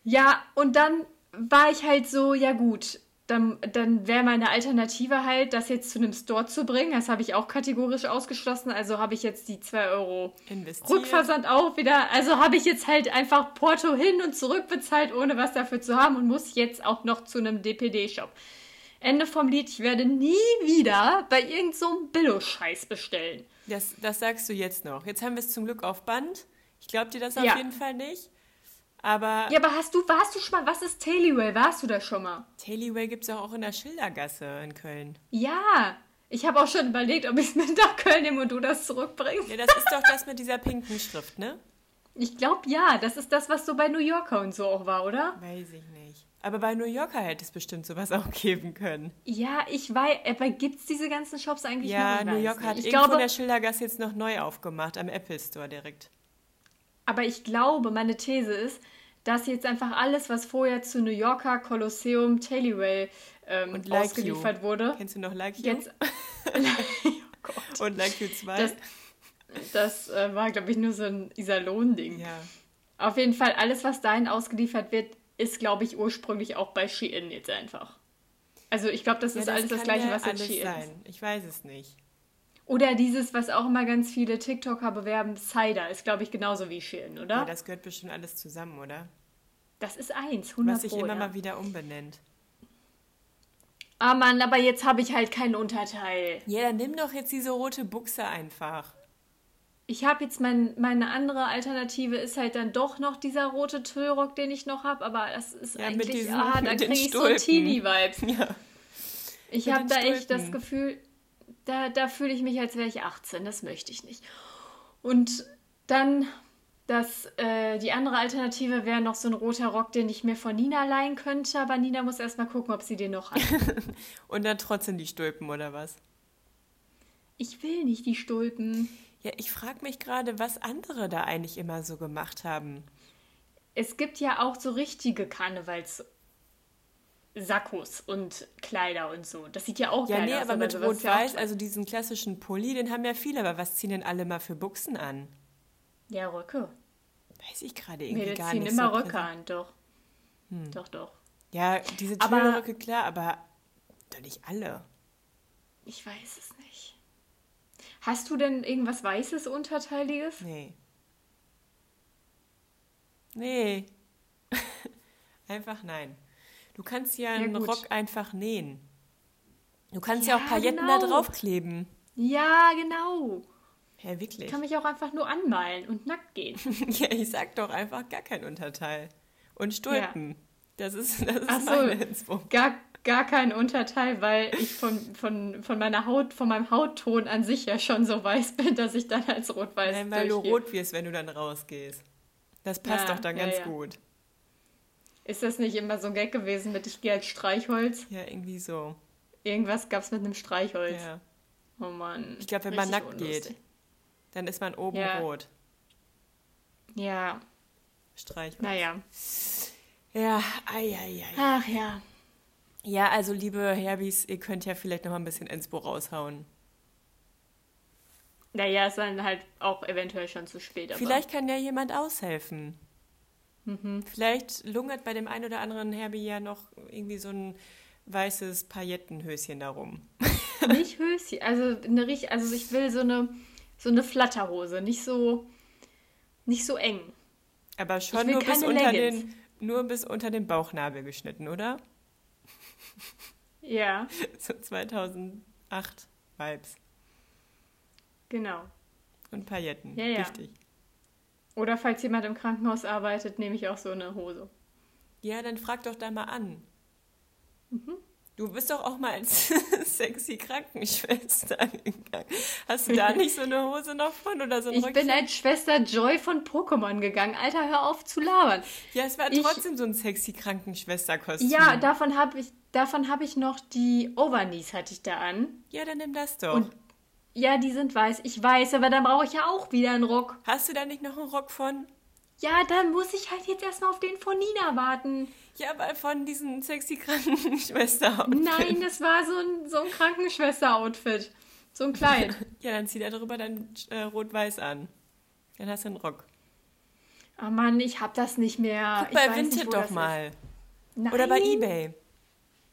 Ja, und dann war ich halt so, ja gut, dann, dann wäre meine Alternative halt, das jetzt zu einem Store zu bringen. Das habe ich auch kategorisch ausgeschlossen. Also habe ich jetzt die 2 Euro Investiert. Rückversand auch wieder. Also habe ich jetzt halt einfach Porto hin und zurück bezahlt, ohne was dafür zu haben und muss jetzt auch noch zu einem DPD-Shop. Ende vom Lied, ich werde nie wieder bei irgend so Billo-Scheiß bestellen. Das, das sagst du jetzt noch. Jetzt haben wir es zum Glück auf Band. Ich glaube dir das auf Ja. jeden Fall nicht. Aber Ja, aber hast du, warst du schon mal, was ist Tailyway? Warst du da schon mal? Tailyway gibt es auch in der Schildergasse in Köln. Ja, ich habe auch schon überlegt, ob ich es mit nach Köln nehme und du das zurückbringst. Ja, das ist doch das mit dieser pinken Schrift, ne? Ich glaube ja, das ist das, was so bei New Yorker und so auch war, oder? Weiß ich nicht. Aber bei New Yorker hätte es bestimmt sowas auch geben können. Ja, ich weiß, aber gibt es diese ganzen Shops eigentlich noch? Ja, New Yorker hat. Ich irgendwo in glaube, der Schildergasse jetzt noch neu aufgemacht, am Apple Store direkt. Aber ich glaube, meine These ist, dass jetzt einfach alles, was vorher zu New Yorker, Colosseum, Tailyway ähm, Und Like ausgeliefert You. wurde, Kennst du noch Like You? jetzt... oh. Und Like You 2? Das, das äh, war, glaube ich, nur so ein Iserlohn-Ding. ja. Auf jeden Fall, alles, was dahin ausgeliefert wird, ist, glaube ich, ursprünglich auch bei Shein jetzt einfach. Also ich glaube, das ja, ist alles das gleiche, ja was in Shein sein. ist. Ich weiß es nicht. Oder dieses, was auch immer ganz viele TikToker bewerben, Cider, ist, glaube ich, genauso wie Shein, oder? Ja, das gehört bestimmt alles zusammen, oder? das ist eins, 100 Was sich immer ja. mal wieder umbenennt. Ah Mann, aber jetzt habe ich halt kein Unterteil. Ja, dann nimm doch jetzt diese rote Buchse einfach. Ich habe jetzt mein, meine andere Alternative ist halt dann doch noch dieser rote Tüllrock, den ich noch habe, aber das ist Ja, eigentlich, diesen- ah, da kriege ich so Stulpen. Teenie-Vibes. Ja. Ich habe da echt das Stulpen. Gefühl, da, da fühle ich mich, als wäre ich 18. Das möchte ich nicht. Und dann das, äh, die andere Alternative wäre noch so ein roter Rock, den ich mir von Nina leihen könnte. Aber Nina muss erstmal gucken, ob sie den noch hat. Und dann trotzdem die Stulpen, oder was? Ich will nicht die Stulpen. Ja, ich frage mich gerade, was andere da eigentlich immer so gemacht haben. Es gibt ja auch so richtige Karnevals. Sakkos und Kleider und so. Das sieht ja auch Ja, geil nee, aus. aber mit sowas ist ja auch- Rot-Weiß, also diesen klassischen Pulli, den haben ja viele, aber was ziehen denn alle mal für Buchsen an? Ja, Röcke. Weiß ich gerade irgendwie Mädels gar ziehen nicht. immer so Röcke an, doch. Doch, doch. Ja, diese Aber- Tüllröcke, klar, aber doch nicht alle. Ich weiß es nicht. Hast du denn irgendwas Weißes, Unterteiliges? Nee. Nee. einfach nein. Du kannst ja Ja, einen gut. Rock einfach nähen. Du kannst ja, Ja, auch Pailletten genau. da draufkleben. Ja, genau. Ja, Ich wirklich. kann mich auch einfach nur anmalen und nackt gehen. Ja, ich sag doch einfach gar kein Unterteil. Und Stulpen. Das ist, das ist Ach so. meine Info. Gar, gar kein Unterteil, weil ich von, von, von meiner Haut, von meinem Hautton an sich ja schon so weiß bin, dass ich dann als rot-weiß Nein, weil du durchgehe. rot wirst, wenn du dann rausgehst. Das passt Ja, doch dann ja, ganz ja. gut. Ist das nicht immer so ein Gag gewesen mit ich gehe als Streichholz? Ja, irgendwie so. Irgendwas gab's mit einem Streichholz. Ja. Oh Mann. Ich glaube, wenn man nackt unlustig. geht, dann ist man oben Ja. rot. Ja, Streich. naja. Ja, ei, ei, ei. Ach ja. Ja, also liebe Herbies, ihr könnt ja vielleicht noch mal ein bisschen Inspo raushauen. Naja, ist dann halt auch eventuell schon zu spät. Vielleicht kann ja jemand aushelfen. Mhm. Vielleicht lungert bei dem einen oder anderen Herbie ja noch irgendwie so ein weißes Paillettenhöschen darum. nicht Höschen. Also, eine, richt- also ich will so eine, so eine Flatterhose. Nicht so, nicht so eng. Aber schon nur bis, unter Leggings. den, nur bis unter den Bauchnabel geschnitten, oder? Ja, So 2008 Vibes. genau. Und Pailletten. Ja, ja. Wichtig. Oder falls jemand im Krankenhaus arbeitet, nehme ich auch so eine Hose. Ja, dann frag doch da mal an. Mhm. Du bist doch auch mal als sexy Krankenschwester gegangen. Hast du da nicht so eine Hose noch von oder so ein Ich Röckchen? bin als Schwester Joy von Pokémon gegangen. Alter, hör auf zu labern. ja, es war ich- trotzdem so ein sexy Krankenschwesterkostüm. Ja, davon habe ich, davon hab ich noch die Overknees hatte ich da an. Ja, dann nimm das doch. Und- Ja, die sind weiß. Ich weiß, aber dann brauche ich ja auch wieder einen Rock. Hast du da nicht noch einen Rock von? Ja, dann muss ich halt jetzt erstmal auf den von Nina warten. Ja, aber von diesen sexy Krankenschwester. Nein, das war so ein, so ein Krankenschwester-Outfit. So ein Kleid. Ja, dann zieh da drüber dein äh, Rot-Weiß an. Dann hast du einen Rock. Oh Mann, ich hab das nicht mehr. Guck ich bei Vinted doch mal. Ist. Nein, Oder bei Ebay.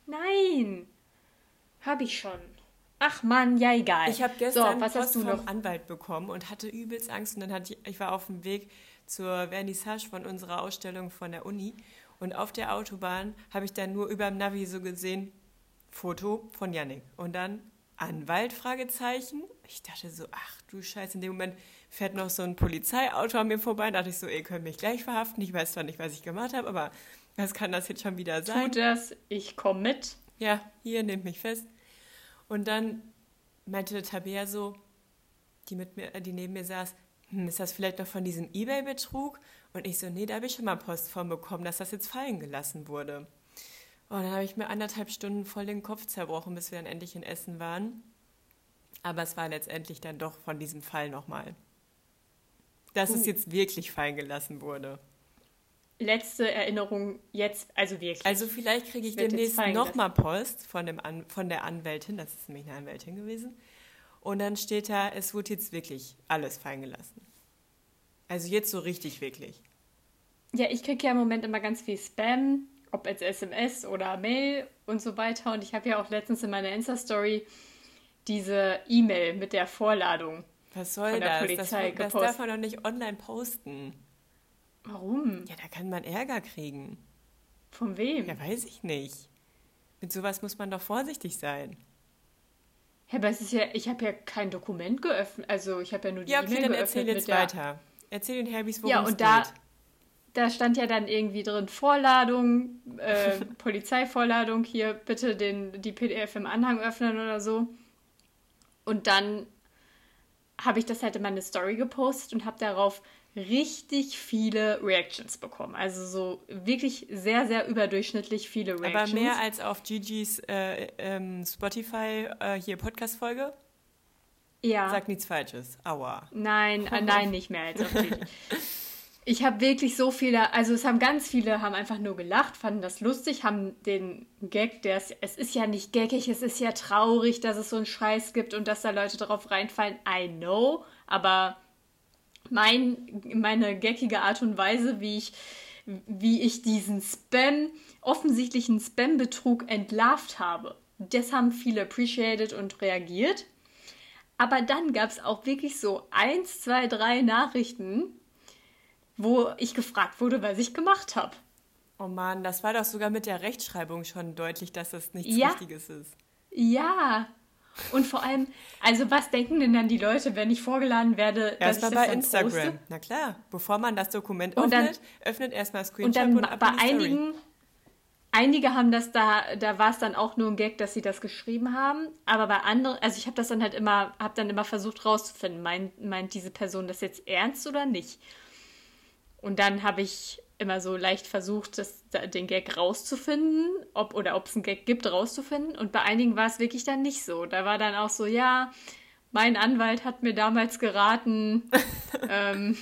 Nein. Hab ich schon. Ach Mann, ja egal. Ich habe gestern so, was Post hast du vom noch? Anwalt bekommen und hatte übelst Angst. Und dann hatte ich, ich war auf dem Weg zur Vernissage von unserer Ausstellung von der Uni. Und auf der Autobahn habe ich dann nur über dem Navi so gesehen, Foto von Yannick. Und dann Anwalt, Fragezeichen. Ich dachte so, ach du Scheiße, in dem Moment fährt noch so ein Polizeiauto an mir vorbei. Da dachte ich so, ihr könnt mich gleich verhaften. Ich weiß zwar nicht, was ich gemacht habe, aber was kann das jetzt schon wieder sein? Tut das, ich komm mit. ja, hier, nehmt mich fest. Und dann meinte Tabea so, die, mit mir, äh, die neben mir saß, hm, ist das vielleicht noch von diesem Ebay-Betrug? Und ich so, nee, da habe ich schon mal Post von bekommen, dass das jetzt fallen gelassen wurde. Und dann habe ich mir anderthalb Stunden voll den Kopf zerbrochen, bis wir dann endlich in Essen waren. Aber es war letztendlich dann doch von diesem Fall nochmal. Dass es Uh. jetzt wirklich fallen gelassen wurde. Letzte Erinnerung jetzt, also wirklich. Also vielleicht kriege ich jetzt demnächst nochmal Post von, dem An von der Anwältin, das ist nämlich eine Anwältin gewesen. Und dann steht da, es wurde jetzt wirklich alles fallen gelassen. Also jetzt so richtig wirklich. Ja, ich kriege ja im Moment immer ganz viel Spam, ob als SMS oder Mail und so weiter. Und ich habe ja auch letztens in meiner Insta-Story diese E-Mail mit der Vorladung. Was soll Von der das? Polizei das? Das gepostet. darf man doch nicht online posten. Warum? Ja, da kann man Ärger kriegen. Von wem? Ja, weiß ich nicht. Mit sowas muss man doch vorsichtig sein. Ja, aber es ist ja, ich habe ja kein Dokument geöffnet. Also ich habe ja nur die Ja, okay, E-Mail dann erzähl jetzt weiter. Erzähl den Herbis, worum Ja, es und da, geht. da stand ja dann irgendwie drin Vorladung, äh, Polizeivorladung, hier bitte den, die PDF im Anhang öffnen oder so. Und dann habe ich das halt in meine Story gepostet und habe darauf richtig viele Reactions bekommen. Also so wirklich sehr, sehr überdurchschnittlich viele Aber Reactions. mehr als auf Gigi's äh, ähm, Spotify äh, hier Podcast-Folge? Ja. Sag nichts Falsches. Aua. Nein, äh, nein, nicht mehr als auf Gigi. Ich habe wirklich so viele, also es haben ganz viele, haben einfach nur gelacht, fanden das lustig, haben den Gag, der ist, es ist ja nicht gaggig, es ist ja traurig, dass es so einen Scheiß gibt und dass da Leute drauf reinfallen. I know, aber mein, meine gaggige Art und Weise, wie ich, wie ich diesen Spam, offensichtlichen Spam-Betrug entlarvt habe, das haben viele appreciated und reagiert. Aber dann gab es auch wirklich so eins, zwei, drei Nachrichten, wo ich gefragt wurde, was ich gemacht habe. Oh Mann, das war doch sogar mit der Rechtschreibung schon deutlich, dass das nichts Ja. Richtiges ist. Ja. Und vor allem, also was denken denn dann die Leute, wenn ich vorgeladen werde, dass ich Erstmal bei Instagram. Poste? Na klar, bevor man das Dokument Und dann- öffnet, öffnet erstmal Und Screenshot dann und bei einigen, einige haben das da, da war es dann auch nur ein Gag, dass sie das geschrieben haben. Aber bei anderen, also ich habe das dann halt immer, habe dann immer versucht rauszufinden, meint, meint diese Person das jetzt ernst oder nicht? Und dann habe ich immer so leicht versucht, das, den Gag rauszufinden, ob oder ob es einen Gag gibt, rauszufinden. Und bei einigen war es wirklich dann nicht so. Da war dann auch so, ja, mein Anwalt hat mir damals geraten, ähm,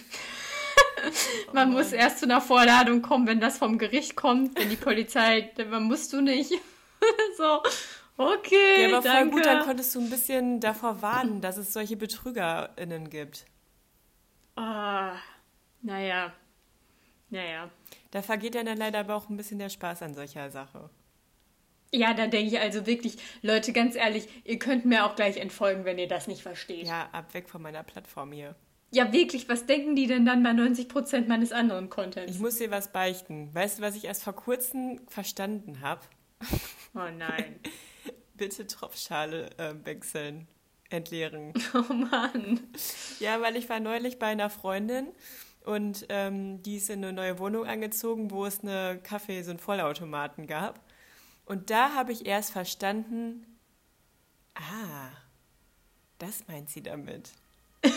man muss erst zu einer Vorladung kommen, wenn das vom Gericht kommt, wenn die Polizei, dann musst du nicht. so, okay, Ja, aber voll danke. gut, dann konntest du ein bisschen davor warnen, dass es solche BetrügerInnen gibt. ah, naja, naja. Da vergeht ja dann leider aber auch ein bisschen der Spaß an solcher Sache. Ja, da denke ich also wirklich, Leute, ganz ehrlich, ihr könnt mir auch gleich entfolgen, wenn ihr das nicht versteht. Ja, Ja, ab weg von meiner Plattform hier. wirklich, was denken die denn dann bei 90% meines anderen Contents? Ich muss dir was beichten. Weißt du, was ich erst vor kurzem verstanden habe? Oh nein. Bitte Tropfschale äh, wechseln, entleeren. Oh Mann. Ja, weil ich war neulich bei einer Freundin und ähm, die ist in eine neue Wohnung angezogen, wo es eine Kaffee, so einen Vollautomaten gab. Und da habe ich erst verstanden, ah, das meint sie damit.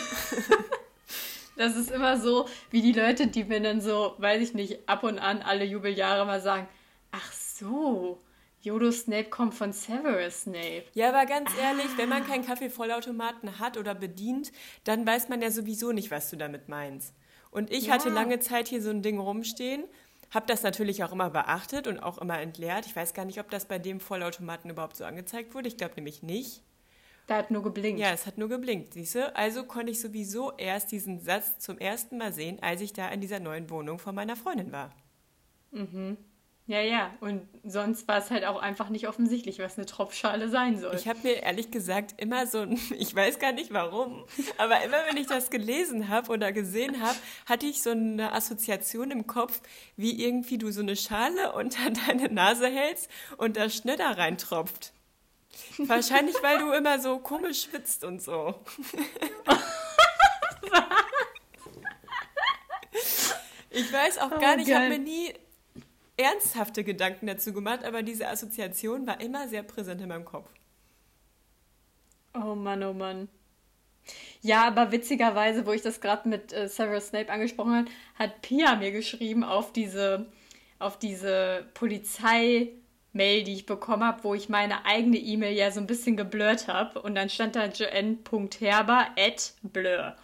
Das ist immer so, wie die Leute, die mir dann so, weiß ich nicht, ab und an alle Jubeljahre mal sagen, ach so, Yodo Snape kommt von Severus Snape. Ja, aber ganz ehrlich, wenn man keinen Kaffeevollautomaten hat oder bedient, dann weiß man ja sowieso nicht, was du damit meinst. Und ich Ja. hatte lange Zeit hier so ein Ding rumstehen, habe das natürlich auch immer beachtet und auch immer entleert. Ich weiß gar nicht, ob das bei dem Vollautomaten überhaupt so angezeigt wurde. Ich glaube nämlich nicht. Da hat nur geblinkt. Ja, es hat nur geblinkt, siehst du? Also konnte ich sowieso erst diesen Satz zum ersten Mal sehen, als ich da in dieser neuen Wohnung von meiner Freundin war. Ja, ja. Und sonst war es halt auch einfach nicht offensichtlich, was eine Tropfschale sein soll. Ich habe mir ehrlich gesagt immer so ein, ich weiß gar nicht warum, aber immer wenn ich das gelesen habe oder gesehen habe, hatte ich so eine Assoziation im Kopf, wie irgendwie du so eine Schale unter deine Nase hältst und da Schnitter reintropft. Wahrscheinlich, weil du immer so komisch schwitzt und so. Ich weiß auch gar Oh, nicht, ich habe mir nie ernsthafte Gedanken dazu gemacht, aber diese Assoziation war immer sehr präsent in meinem Kopf. Oh Mann, oh Mann. Ja, aber witzigerweise, wo ich das gerade mit äh, Severus Snape angesprochen habe, hat Pia mir geschrieben auf diese, auf diese Polizei-Mail, die ich bekommen habe, wo ich meine eigene E-Mail ja so ein bisschen geblurrt habe. Und dann stand da joanne.herber at blur.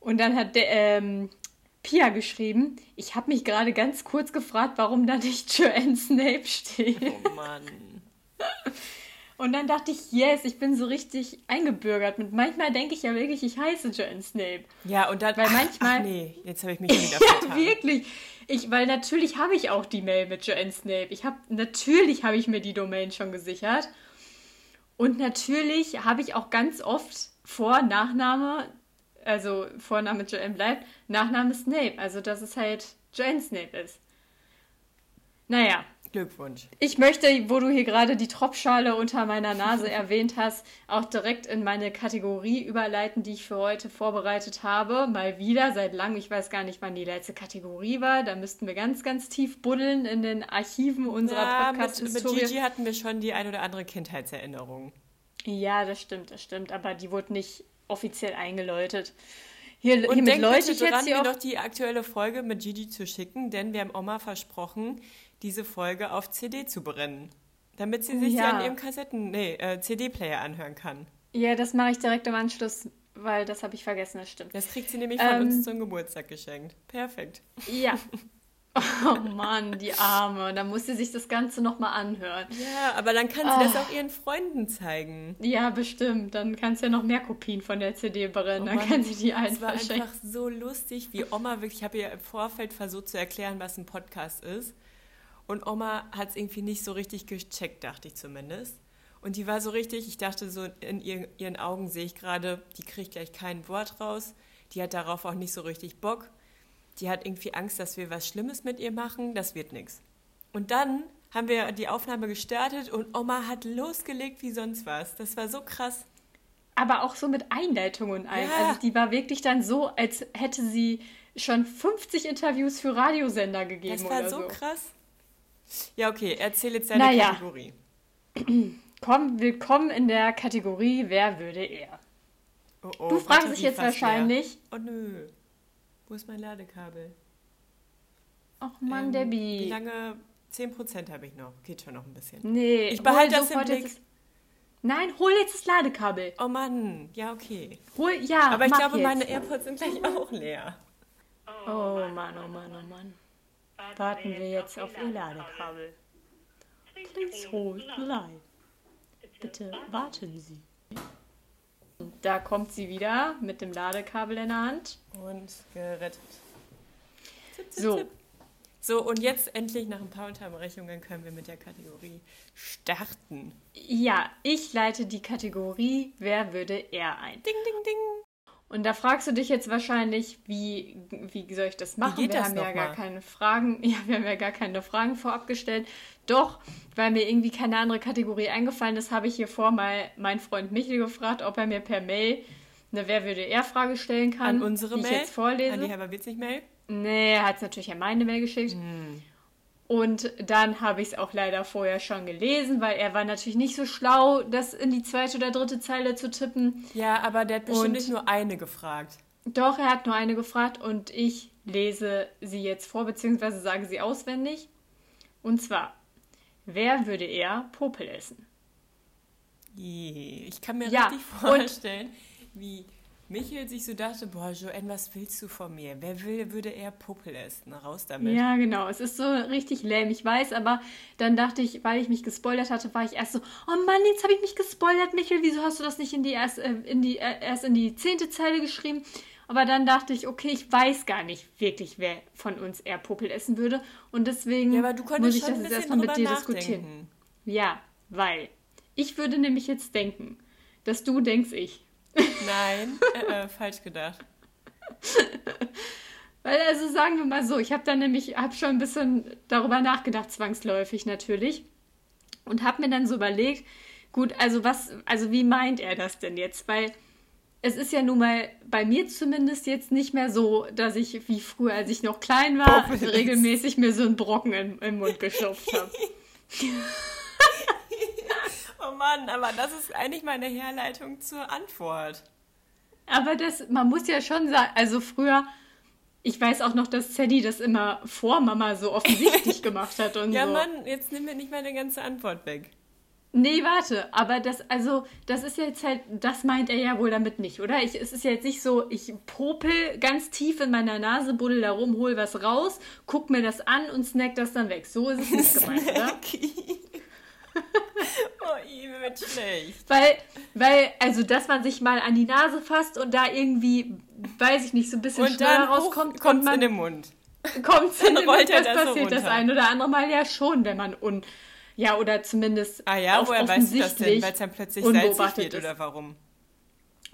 Und dann hat der, ähm, Pia geschrieben, ich habe mich gerade ganz kurz gefragt, warum da nicht Joanne Snape steht. Oh Mann. Und dann dachte ich, yes, ich bin so richtig eingebürgert. Mit manchmal denke ich ja wirklich, ich heiße Joanne Snape. Ja, und dann. Weil manchmal- Ach nee, jetzt habe ich mich wieder Ja, wirklich. Ich, weil natürlich habe ich auch die Mail mit Joanne Snape. Ich habe natürlich habe ich mir die Domain schon gesichert. Und natürlich habe ich auch ganz oft Vor-, Nachname, also Vorname Joanne bleibt, Nachname Snape. Also dass es halt Joanne Snape ist. Naja, Glückwunsch. ich möchte, wo du hier gerade die Tropfschale unter meiner Nase erwähnt hast, auch direkt in meine Kategorie überleiten, die ich für heute vorbereitet habe. Mal wieder, seit langem, ich weiß gar nicht, wann die letzte Kategorie war. Da müssten wir ganz, ganz tief buddeln in den Archiven unserer Ja, mit, mit Podcast-Historie. Gigi hatten wir schon die ein oder andere Kindheitserinnerung. Ja, das stimmt, das stimmt. Aber die wurde nicht offiziell eingeläutet. Hier, Und hiermit läute ich jetzt hier mir noch die aktuelle Folge mit Gigi zu schicken, denn wir haben Oma versprochen, diese Folge auf CD zu brennen. Damit sie sich Ja. an ihrem Kassetten, nee, äh, CD-Player anhören kann. Ja, das mache ich direkt im Anschluss, weil das habe ich vergessen, das stimmt. Das kriegt sie nämlich von Ähm, uns zum Geburtstag geschenkt. Perfekt. Ja. Oh Mann, die Arme. Da muss sie sich das Ganze nochmal anhören. Ja, aber dann kann sie das auch ihren Freunden zeigen. Ja, bestimmt. Dann kannst du ja noch mehr Kopien von der CD brennen. Oh dann kann sie die Es allen war verschenken. einfach so lustig, wie Oma wirklich, ich habe ihr im Vorfeld versucht zu erklären, was ein Podcast ist. Und Oma hat es irgendwie nicht so richtig gecheckt, dachte ich zumindest. Und die war so richtig, ich dachte so, in ihr, ihren Augen sehe ich gerade, die kriegt gleich kein Wort raus. Die hat darauf auch nicht so richtig Bock. Die hat irgendwie Angst, dass wir was Schlimmes mit ihr machen. Das wird nichts. Und dann haben wir die Aufnahme gestartet und Oma hat losgelegt wie sonst was. Das war so krass. Aber auch so mit Einleitung und allem. Ja. Also die war wirklich dann so, als hätte sie schon 50 Interviews für Radiosender gegeben Das war so so. krass. Ja, okay, erzähl jetzt deine Naja. Kategorie. Komm, willkommen in der Kategorie Wer würde er? Oh, oh, Du fragst dich jetzt wahrscheinlich, Oh nö. Wo ist mein Ladekabel? ach Mann, Ähm, Debbie. Wie lange? 10% habe ich noch. Geht schon noch ein bisschen. Nee, Ich behalte das im Blick. Nein, hol jetzt das Ladekabel. Oh Mann, ja, okay. Hol, ja, Aber ich glaube, jetzt. meine AirPods sind gleich auch leer. Oh Mann, oh Mann, oh Mann. Warten wir jetzt auf ihr Ladekabel. Please hold the line. Bitte warten Sie. Da kommt sie wieder mit dem Ladekabel in der Hand. Und gerettet. Zip, zip, So. zip. So, und jetzt endlich nach ein paar Unterbrechungen können wir mit der Kategorie starten. Ja, ich leite die Kategorie Wer würde er ein? Ding, ding, ding. Und da fragst du dich jetzt wahrscheinlich, wie, wie soll ich das machen? wir das haben ja noch gar mal? keine Fragen. Ja, wir haben ja gar keine Fragen vorab gestellt. Doch, weil mir irgendwie keine andere Kategorie eingefallen ist, habe ich hier vor mal meinen Freund Michel gefragt, ob er mir per Mail eine Wer würde er Frage stellen kann, An unsere die Mail? ich jetzt vorlese. An die Herr nicht Mail? Nee, er hat es natürlich an meine Mail geschickt. Hm. Und dann habe ich es auch leider vorher schon gelesen, weil er war natürlich nicht so schlau, das in die zweite oder dritte Zeile zu tippen. Ja, aber der hat bestimmt Und- nicht nur eine gefragt. Doch, er hat nur eine gefragt und ich lese sie jetzt vor, beziehungsweise sage sie auswendig. Und zwar, wer würde eher Popel essen? Ich kann mir Ja, richtig vorstellen, wie Michael sich so dachte, boah, Joanne, was willst du von mir? Wer will, würde eher Puppel essen? Raus damit. Ja, genau. Es ist so richtig lame, ich weiß, aber dann dachte ich, weil ich mich gespoilert hatte, war ich erst so, oh Mann, jetzt habe ich mich gespoilert, Michael, wieso hast du das nicht in die erst, äh, in die, äh, erst in die zehnte Zeile geschrieben? Aber dann dachte ich, okay, ich weiß gar nicht wirklich, wer von uns eher Popel essen würde. Und deswegen Ja, aber du muss ich das jetzt erstmal mit dir nachdenken. diskutieren. Ja, weil ich würde nämlich jetzt denken, dass du denkst ich. Nein, äh, äh, falsch gedacht. Weil, also sagen wir mal so, ich habe dann nämlich, habe schon ein bisschen darüber nachgedacht, zwangsläufig natürlich. Und habe mir dann so überlegt, gut, also was, also wie meint er das denn jetzt? Weil es ist ja nun mal bei mir zumindest jetzt nicht mehr so, dass ich wie früher, als ich noch klein war, regelmäßig mir so einen Brocken im, im Mund geschopft habe. Oh Mann, aber das ist eigentlich meine Herleitung zur Antwort. Aber das, man muss ja schon sagen, also früher, ich weiß auch noch, dass Sadie das immer vor Mama so offensichtlich gemacht hat und Ja, so. Mann, jetzt nimm mir nicht meine ganze Antwort weg. Nee, warte, aber das, also, das ist jetzt halt, das meint er ja wohl damit nicht, oder? Ich, es ist ja jetzt nicht so, ich popel ganz tief in meiner Nase, buddel da rum, hol was raus, guck mir das an und snack das dann weg. So ist es nicht gemeint, oder? Oh, ihm wird schlecht. Weil, weil, also, dass man sich mal an die Nase fasst und da irgendwie, weiß ich nicht, so ein bisschen Und schneller rauskommt, kommt man in den Mund. kommt's in den Mund, das das so passiert das runter. ein oder andere Mal ja schon, wenn man un, ja, oder zumindest Ah ja, woher weißt du das denn? Weil es dann plötzlich salzig wird ist. oder warum?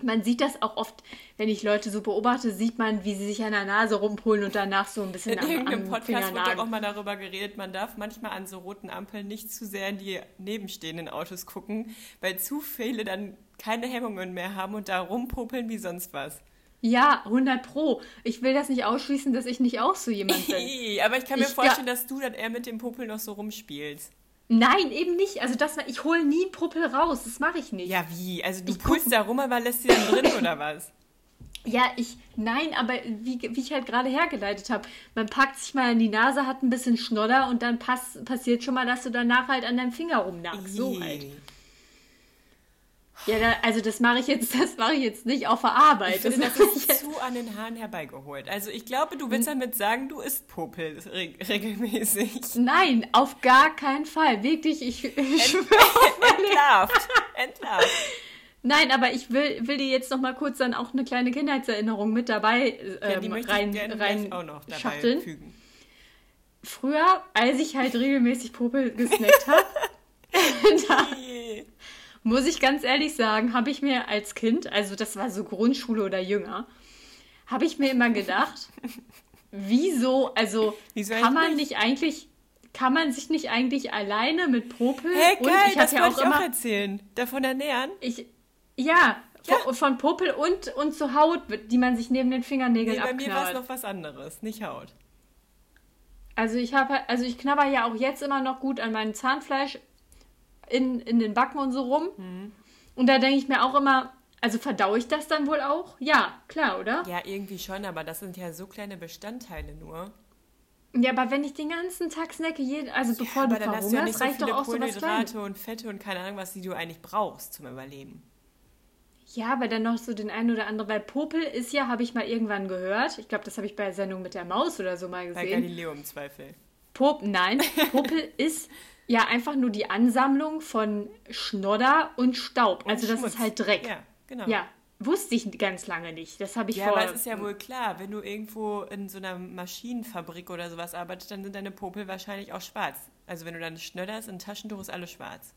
Man sieht das auch oft, wenn ich Leute so beobachte, sieht man, wie sie sich an der Nase rumholen und danach so ein bisschen In am, irgendeinem am Podcast wurde auch mal darüber geredet, man darf manchmal an so roten Ampeln nicht zu sehr in die nebenstehenden Autos gucken, weil zu viele dann keine Hemmungen mehr haben und da rumpopeln wie sonst was. Ja, 100 pro. Ich will das nicht ausschließen, dass ich nicht auch so jemand bin. Aber ich kann mir Ich- vorstellen, dass du dann eher mit dem Popel noch so rumspielst. Nein, eben nicht. Also das, ich hole nie Puppel raus. Das mache ich nicht. Ja, wie? Also du pulst da rum, aber lässt sie dann drin oder was? Ja, ich, nein, aber wie, wie ich halt gerade hergeleitet habe, man packt sich mal in die Nase, hat ein bisschen Schnodder und dann pass, passiert schon mal, dass du danach halt an deinem Finger rumnagst. So halt. Ja, da, also das mache ich jetzt, das mache ich jetzt nicht auf der Arbeit. Ich finde, das das ist jetzt. zu an den Haaren herbeigeholt. Also ich glaube, du willst damit sagen, du isst Popel re regelmäßig. Nein, auf gar keinen Fall. Wirklich, ich, ich schwöre. Entlarvt. Entlarvt. Nein, aber ich will, will dir jetzt noch mal kurz dann auch eine kleine Kindheitserinnerung mit dabei Ja, ähm, die möchte rein, rein auch noch dabei schachteln. fügen. Früher, als ich halt regelmäßig Popel gesnackt habe, da. Muss ich ganz ehrlich sagen, habe ich mir als Kind, also das war so Grundschule oder jünger, habe ich mir immer gedacht, wieso, also Wieso kann man eigentlich nicht eigentlich, kann man sich nicht eigentlich alleine mit Popel Hey, und geil, ich das ja auch ich auch immer, erzählen. Davon ernähren? ich, ja, Ja. Von, von Popel und, und so Haut, die man sich neben den Fingernägeln Nee, bei mir war es noch was anderes, nicht Haut. Also ich habe, also ich knabber ja auch jetzt immer noch gut an meinem Zahnfleisch in, in den Backen und so rum. Mhm. Und da denke ich mir auch immer, also verdaue ich das dann wohl auch? Ja, klar, oder? Ja, irgendwie schon, aber das sind ja so kleine Bestandteile nur. Ja, aber wenn ich den ganzen Tag snacke, jeden, also bevor aber du dann hast du ja nicht verhungerst, so reicht doch viele auch so was Kleines. Kohlenhydrate und Fette und keine Ahnung, was die du eigentlich brauchst zum Überleben. Ja, aber dann noch so den einen oder anderen, weil Popel ist ja, habe ich mal irgendwann gehört, ich glaube, das habe ich bei der Sendung mit der Maus oder so mal Bei gesehen. Galileo im Zweifel. Pop, nein, Popel ist ja einfach nur die Ansammlung von Schnodder und Staub. Und also das Schmutz. ist halt Dreck. Ja, genau. Ja, wusste ich ganz lange nicht. Das habe ich Ja, vor. aber es ist ja wohl klar, wenn du irgendwo in so einer Maschinenfabrik oder sowas arbeitest, dann sind deine Popel wahrscheinlich auch schwarz. Also wenn du dann schnöderst, ein Taschentuch ist alles schwarz.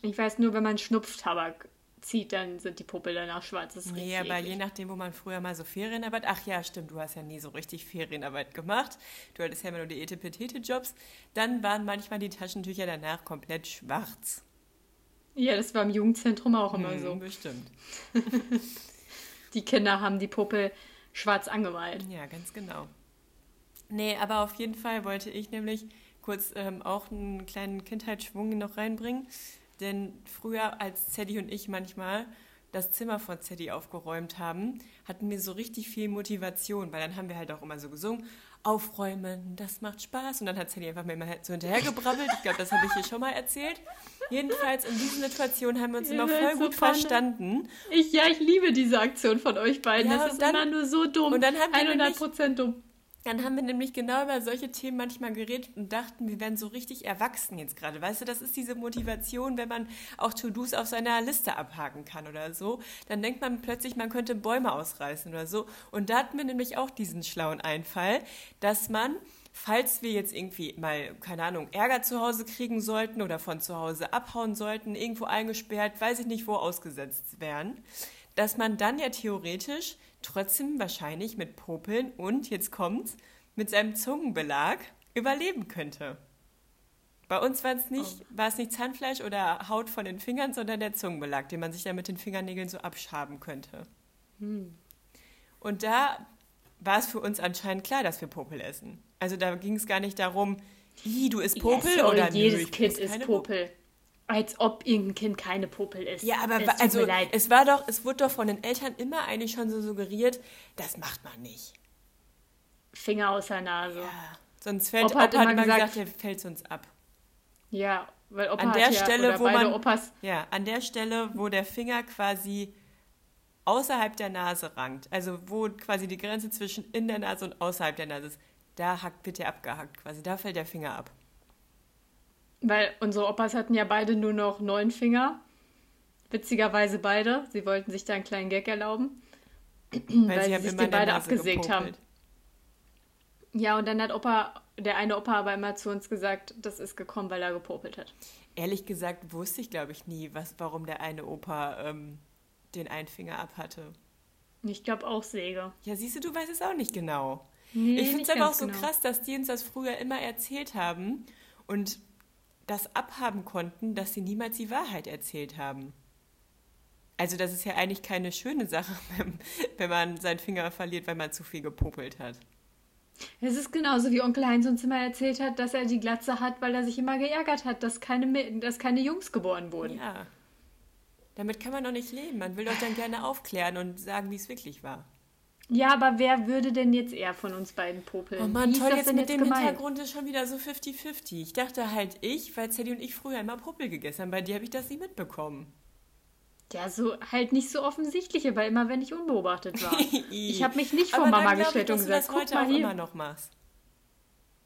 Ich weiß nur, wenn man Schnupftabak zieht, dann sind die Popel danach schwarz. Das ist Nee, richtig aber eklig. je nachdem, wo man früher mal so Ferienarbeit. Ach ja, stimmt, du hast ja nie so richtig Ferienarbeit gemacht. Du hattest ja immer nur die Etepetete-Jobs. Dann waren manchmal die Taschentücher danach komplett schwarz. Ja, das war im Jugendzentrum auch immer Hm, so. Bestimmt. Die Kinder haben die Popel schwarz angemalt. Ja, ganz genau. Nee, aber auf jeden Fall wollte ich nämlich kurz ähm, auch einen kleinen Kindheitsschwung noch reinbringen. Denn früher, als Zeddy und ich manchmal das Zimmer von Zeddy aufgeräumt haben, hatten wir so richtig viel Motivation, weil dann haben wir halt auch immer so gesungen, aufräumen, das macht Spaß. Und dann hat Zeddy einfach mir immer so hinterhergebrabbelt. Ich glaube, das habe ich hier schon mal erzählt. Jedenfalls in diesen Situationen haben wir uns Ihr immer voll so gut Pfanne. verstanden. Ich, ja, ich liebe diese Aktion von euch beiden. Ja, das ist dann- immer nur so dumm. und dann haben wir 100% dumm. Dann haben wir nämlich genau über solche Themen manchmal geredet und dachten, wir werden so richtig erwachsen jetzt gerade. Weißt du, das ist diese Motivation, wenn man auch To-Dos auf seiner Liste abhaken kann oder so. Dann denkt man plötzlich, man könnte Bäume ausreißen oder so. Und da hatten wir nämlich auch diesen schlauen Einfall, dass man, falls wir jetzt irgendwie mal, keine Ahnung, Ärger zu Hause kriegen sollten oder von zu Hause abhauen sollten, irgendwo eingesperrt, weiß ich nicht wo ausgesetzt wären, dass man dann ja theoretisch trotzdem wahrscheinlich mit Popeln und, jetzt kommt's, mit seinem Zungenbelag überleben könnte. Bei uns war es nicht, war es nicht Zahnfleisch oder Haut von den Fingern, sondern der Zungenbelag, den man sich dann mit den Fingernägeln so abschaben könnte. Und da war es für uns anscheinend klar, dass wir Popel essen. Also da ging es gar nicht darum, "Ih, du isst Popel ja, sorry, oder nö, jedes ich Kind ist keine Popel. Als ob irgendein Kind keine Popel isst. Ja, aber es also es war doch, es wurde doch von den Eltern immer eigentlich schon so suggeriert, das macht man nicht. Finger aus der Nase. Ja, Ja. Sonst fällt Opa Opa, hat hat immer gesagt, gesagt- der fällt uns ab. weil Opa An hat der ja, Stelle, wo man- Opas. Ja, an der Stelle, wo der Finger quasi außerhalb der Nase rankt, also wo quasi die Grenze zwischen in der Nase und außerhalb der Nase ist, da hackt, wird der abgehackt quasi, da fällt der Finger ab. Weil unsere Opas hatten ja beide nur noch neun Finger. Witzigerweise beide. Sie wollten sich da einen kleinen Gag erlauben. Weil sie haben sich den beide abgesägt haben. gepopelt. Ja, und dann hat Opa, der eine Opa aber immer zu uns gesagt, das ist gekommen, weil er gepopelt hat. Ehrlich gesagt wusste ich, glaube ich, nie, was, warum der eine Opa ähm, den einen Finger ab hatte. Und Ich glaube auch Säge. Ja, siehst du, du weißt es auch nicht genau. Nee, ich finde es aber auch so genau. krass, dass die uns das früher immer erzählt haben und das abhaben konnten, dass sie niemals die Wahrheit erzählt haben. Also das ist ja eigentlich keine schöne Sache, wenn, man seinen Finger verliert, weil man zu viel gepopelt hat. Es ist genauso wie Onkel Heinz uns immer erzählt hat, dass er die Glatze hat, weil er sich immer geärgert hat, dass keine, dass keine Jungs geboren wurden. Ja. Damit kann man doch nicht leben. Man will doch dann gerne aufklären und sagen, wie es wirklich war. Ja, aber wer würde denn jetzt eher von uns beiden popeln? Oh Mann, Wie toll, jetzt mit jetzt dem gemeint? Hintergrund ist schon wieder so 50-50. Ich dachte halt ich, weil Sadie und ich früher immer Popel gegessen haben. Bei dir habe ich das nie mitbekommen. Ja, so halt nicht so offensichtlich, aber immer wenn ich unbeobachtet war. ich habe mich nicht vor Mama gestellt ich, und gesagt, guck mal auch hier. immer noch machst.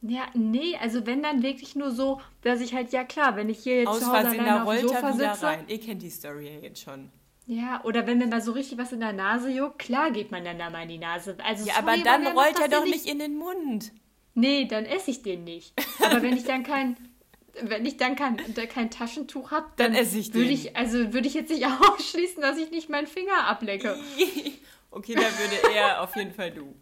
Ja, nee, also wenn dann wirklich nur so, dass ich halt, ja klar, wenn ich hier jetzt Aus zu Hause alleine auf dem Sofa sitze. rein. Ihr kennt die Story ja jetzt schon. Ja, oder wenn mir mal so richtig was in der Nase juckt, klar geht man dann da mal in die Nase. Also Ja, sorry, aber dann rollt er doch nicht in den Mund. Nee, dann esse ich den nicht. Aber wenn ich dann kein, wenn ich dann kein, kein Taschentuch habe, Dann esse ich würde den. ich, also würde ich jetzt nicht ausschließen, dass ich nicht meinen Finger ablecke. okay, da würde er auf jeden Fall du.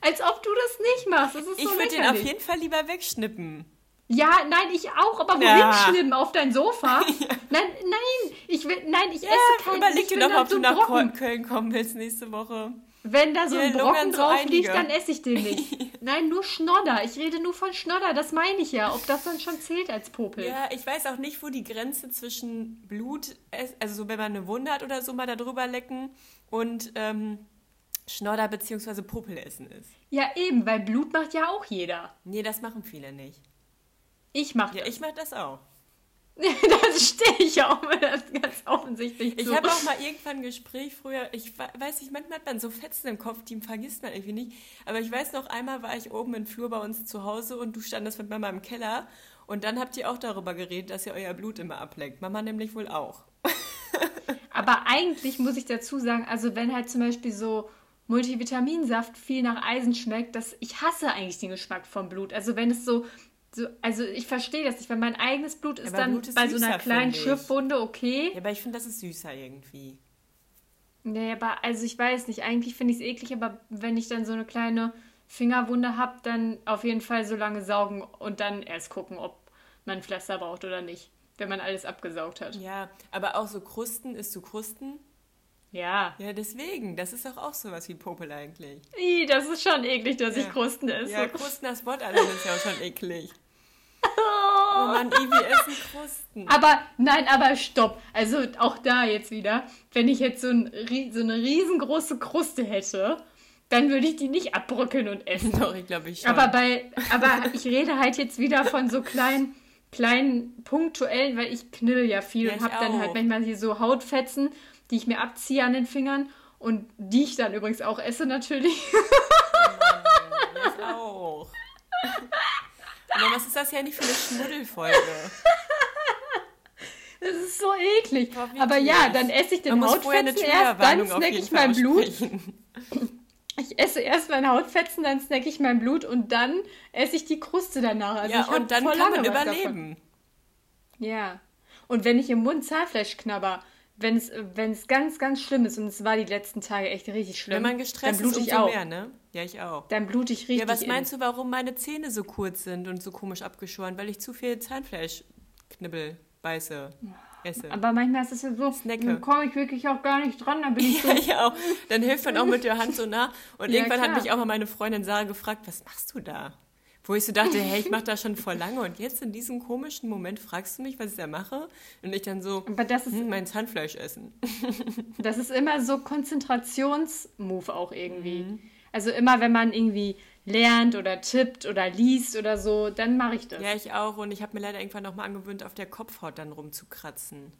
Als ob du das nicht machst. Das ist Ich so würde den auf jeden Fall lieber wegschnippen. Ja, nein, ich auch, aber wohin Ja. schlimm? Auf dein Sofa? Nein, nein, ich will, nein, ich Ja, esse kein überleg ich dir doch, ob so du nach Brocken. Köln kommen willst nächste Woche. Wenn da so ein Brocken so drauf einige. liegt, dann esse ich den nicht. Nein, nur Schnodder. Ich rede nur von Schnodder, das meine ich ja. Ob das dann schon zählt als Popel. Ja, ich weiß auch nicht, wo die Grenze zwischen Blut, also so wenn man eine Wunde hat oder so, mal da drüber lecken und ähm, Schnodder bzw. Popel essen ist. Ja, eben, weil Blut macht ja auch jeder. Nee, das machen viele nicht. Ich mach Ja, das. ich mach das auch. das stehe ich auch mal das ganz offensichtlich Ich zu. habe auch mal irgendwann ein Gespräch früher, ich we- weiß nicht, manchmal hat man so Fetzen im Kopf, die vergisst man irgendwie nicht. Aber ich weiß noch, einmal war ich oben im Flur bei uns zu Hause und du standest mit Mama im Keller und dann habt ihr auch darüber geredet, dass ihr euer Blut immer ableckt. Mama nämlich wohl auch. Aber eigentlich muss ich dazu sagen, also wenn halt zum Beispiel so Multivitaminsaft viel nach Eisen schmeckt, das, ich hasse eigentlich den Geschmack vom Blut. Also wenn es so, so also ich verstehe das nicht, wenn mein eigenes Blut ist Aber dann Blut ist bei so einer süßer, kleinen. Schürfwunde okay. Ja, aber ich finde, das ist süßer irgendwie. Nee, aber also ich weiß nicht, eigentlich finde ich es eklig, aber wenn ich dann so eine kleine Fingerwunde habe, dann auf jeden Fall so lange saugen und dann erst gucken, ob man Pflaster braucht oder nicht, wenn man alles abgesaugt hat. Ja, aber auch so Krusten, isst du Krusten? Ja. Ja, deswegen. Das ist doch auch sowas wie Popel eigentlich. Ih, das ist schon eklig, dass Ja. ich Krusten esse. Ja, Krusten, das Wort allein ist ja auch schon eklig. Oh Mann, Ivi essen Krusten. Aber nein, aber stopp. Also auch da jetzt wieder, wenn ich jetzt so, ein, so eine riesengroße Kruste hätte, dann würde ich die nicht abbröckeln und essen. Doch, ich glaube ich schon. Aber bei, aber ich rede halt jetzt wieder von so kleinen, kleinen punktuellen, weil ich knibbel ja viel Ja, und habe dann halt manchmal hier so Hautfetzen, die ich mir abziehe an den Fingern und die ich dann übrigens auch esse natürlich. ich auch. Aber was ist das ja nicht für eine Schmuddelfolge? Das ist so eklig. Boah, Aber ja, dann esse ich den Hautfetzen erst, dann snack ich mein Blut. Ich esse erst mein Hautfetzen, dann snack ich mein Blut und dann esse ich die Kruste danach. Also ja, ich und dann kann man überleben. Ja. Und wenn ich im Mund Zahnfleisch knabber, wenn es ganz, ganz schlimm ist, und es war die letzten Tage echt richtig schlimm, Wenn man dann gestresst ist, blute ich umso auch. mehr, ne? Ja, ich auch. Dann blute ich richtig. Ja, was in. meinst du, warum meine Zähne so kurz sind und so komisch abgeschoren? Weil ich zu viel Zahnfleischknibbel beiße, esse. Aber manchmal ist es ja so, Snacke. dann komme ich wirklich auch gar nicht dran, dann bin ich so. Ja, ich auch. Dann hilft man auch mit der Hand so nah. Und Ja, irgendwann hat klar. mich auch mal meine Freundin Sarah gefragt, was machst du da? Wo ich so dachte, hey, ich mache das schon vor lange und jetzt in diesem komischen Moment fragst du mich, was ich da mache? Und ich dann so, Aber das ist, hm, mein Zahnfleisch essen. das ist immer so Konzentrationsmove auch irgendwie. Mhm. Also immer, wenn man irgendwie lernt oder tippt oder liest oder so, dann mache ich das. Ja, ich auch. Und ich habe mir leider irgendwann noch mal angewöhnt, auf der Kopfhaut dann rumzukratzen.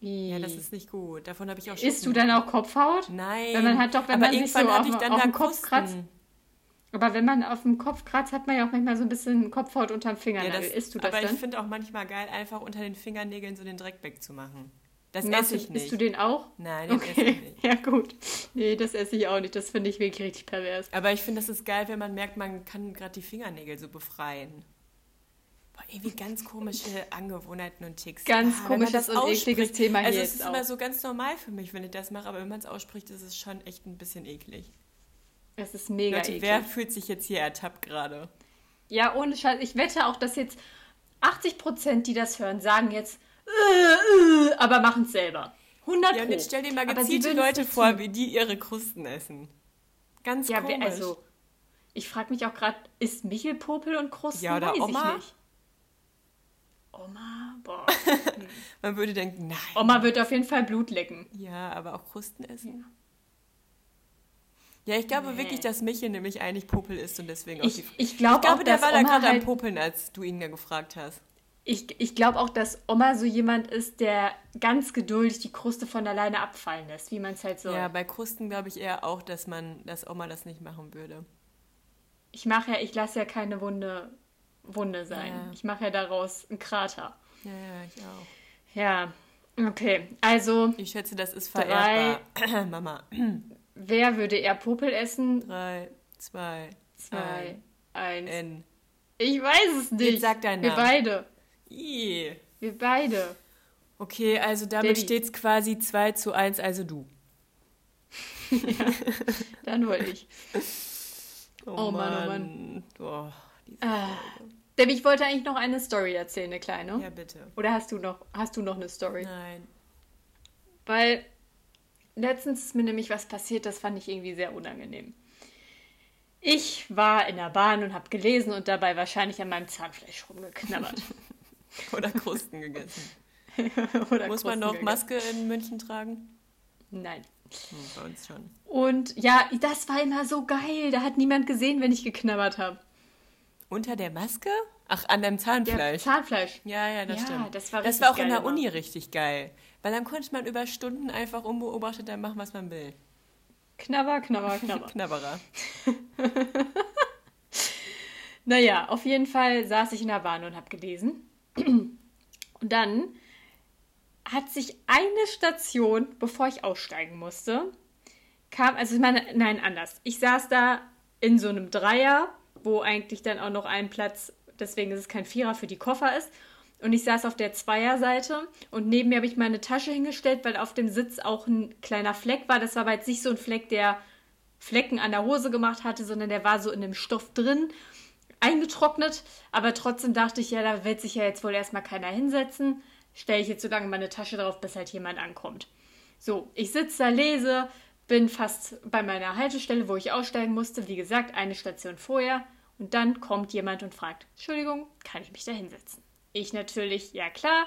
Ja, das ist nicht gut. Davon habe ich auch schon. Isst du dann auch Kopfhaut? Nein. Weil man hat doch, wenn aber man sich so auf, ich dann auf den Kopf kratzt. Aber wenn man auf dem Kopf kratzt, hat man ja auch manchmal so ein bisschen Kopfhaut unterm Ja, Fingernagel. das, Isst du das aber dann? ich finde auch manchmal geil, einfach unter den Fingernägeln so den Dreck wegzumachen. Das esse ich nicht. Isst du den auch? Nein, den esse ich Okay, nicht. ja gut. Nee, das esse ich auch nicht. Das finde ich wirklich richtig pervers. Aber ich finde, das ist geil, wenn man merkt, man kann gerade die Fingernägel so befreien. Boah, irgendwie ganz komische Angewohnheiten und Ticks. Ganz Ah, komisches das und ekliges. Thema hier Also es ist auch. immer so ganz normal für mich, wenn ich das mache, aber wenn man es ausspricht, ist es schon echt ein bisschen eklig. Es ist mega Leute, eklig. wer fühlt sich jetzt hier ertappt gerade? Ja, ohne Scheiß. Ich wette auch, dass jetzt 80 Prozent, die das hören, sagen jetzt, äh, äh, aber machen es selber. 100 Ja, und jetzt stell dir mal gezielte Leute vor, wie die ihre Krusten essen. Ganz Ja, komisch. also, ich frage mich auch gerade, ist Michel Popel und Krusten? Ja, oder Weiß Oma? ich nicht. Oma? Boah. Man würde denken, nein. Oma wird auf jeden Fall Blut lecken. Ja, aber auch Krusten essen? Ja, ich glaube Nee. wirklich, dass Michel nämlich eigentlich Popel ist und deswegen auch Ich, die ich glaube Ich glaube, auch, der war da gerade halt, am Popeln, als du ihn ja gefragt hast. Ich, ich glaube auch, dass Oma so jemand ist, der ganz geduldig die Kruste von alleine abfallen lässt, wie man es halt so. Ja, bei Krusten glaube ich eher auch, dass man, dass Oma das nicht machen würde. Ich mache ja, ich lasse ja keine Wunde, Wunde sein. Ja. Ich mache ja daraus einen Krater. Ja, ja, ich auch. Ja, okay. Also, Ich schätze, das ist Drei. vererbbar. Mama. wer würde eher Popel essen? Drei, zwei, Zwei, eins. N. Ich weiß es nicht. Jetzt sag deinen Wir Namen. beide. I. Wir beide. Okay, also damit steht es quasi 2 zu 1, also du. Dann wohl ich. Oh, Oh Mann, oh Mann. Oh, Ah. Debbie, ich wollte eigentlich noch eine Story erzählen, eine kleine. Ja, bitte. Oder hast du noch, hast du noch eine Story? Nein. Weil letztens ist mir nämlich was passiert, das fand ich irgendwie sehr unangenehm. Ich war in der Bahn und habe gelesen und dabei wahrscheinlich an meinem Zahnfleisch rumgeknabbert. Oder Krusten gegessen. Oder Muss man Krusten noch gegessen. Maske in München tragen? Nein. Hm, bei uns schon. Und ja, das war immer so geil. Da hat niemand gesehen, wenn ich geknabbert habe. Unter der Maske? Ach, an deinem Ja, Zahnfleisch. Zahnfleisch. Ja, ja, das Ja, stimmt. das war das war auch in der immer. Uni richtig geil. Weil dann konnte man über Stunden einfach unbeobachtet dann machen, was man will. Knabber, knabber, knabber. Knabberer. Naja, auf jeden Fall saß ich in der Bahn und habe gelesen. Und dann hat sich eine Station, bevor ich aussteigen musste, kam, also ich meine, nein, anders. Ich saß da in so einem Dreier, wo eigentlich dann auch noch ein Platz, deswegen ist es kein Vierer für die Koffer ist. Und ich saß auf der Zweierseite und neben mir habe ich meine Tasche hingestellt, weil auf dem Sitz auch ein kleiner Fleck war. Das war aber jetzt nicht so ein Fleck, der Flecken an der Hose gemacht hatte, sondern der war so in dem Stoff drin, eingetrocknet. Aber trotzdem dachte ich, ja, da wird sich ja jetzt wohl erstmal keiner hinsetzen. Stelle ich jetzt so lange meine Tasche drauf, bis halt jemand ankommt. So, ich sitze da, lese, bin fast bei meiner Haltestelle, wo ich aussteigen musste. Wie gesagt, eine Station vorher. Und dann kommt jemand und fragt, Entschuldigung, kann ich mich da hinsetzen? Ich natürlich, ja klar.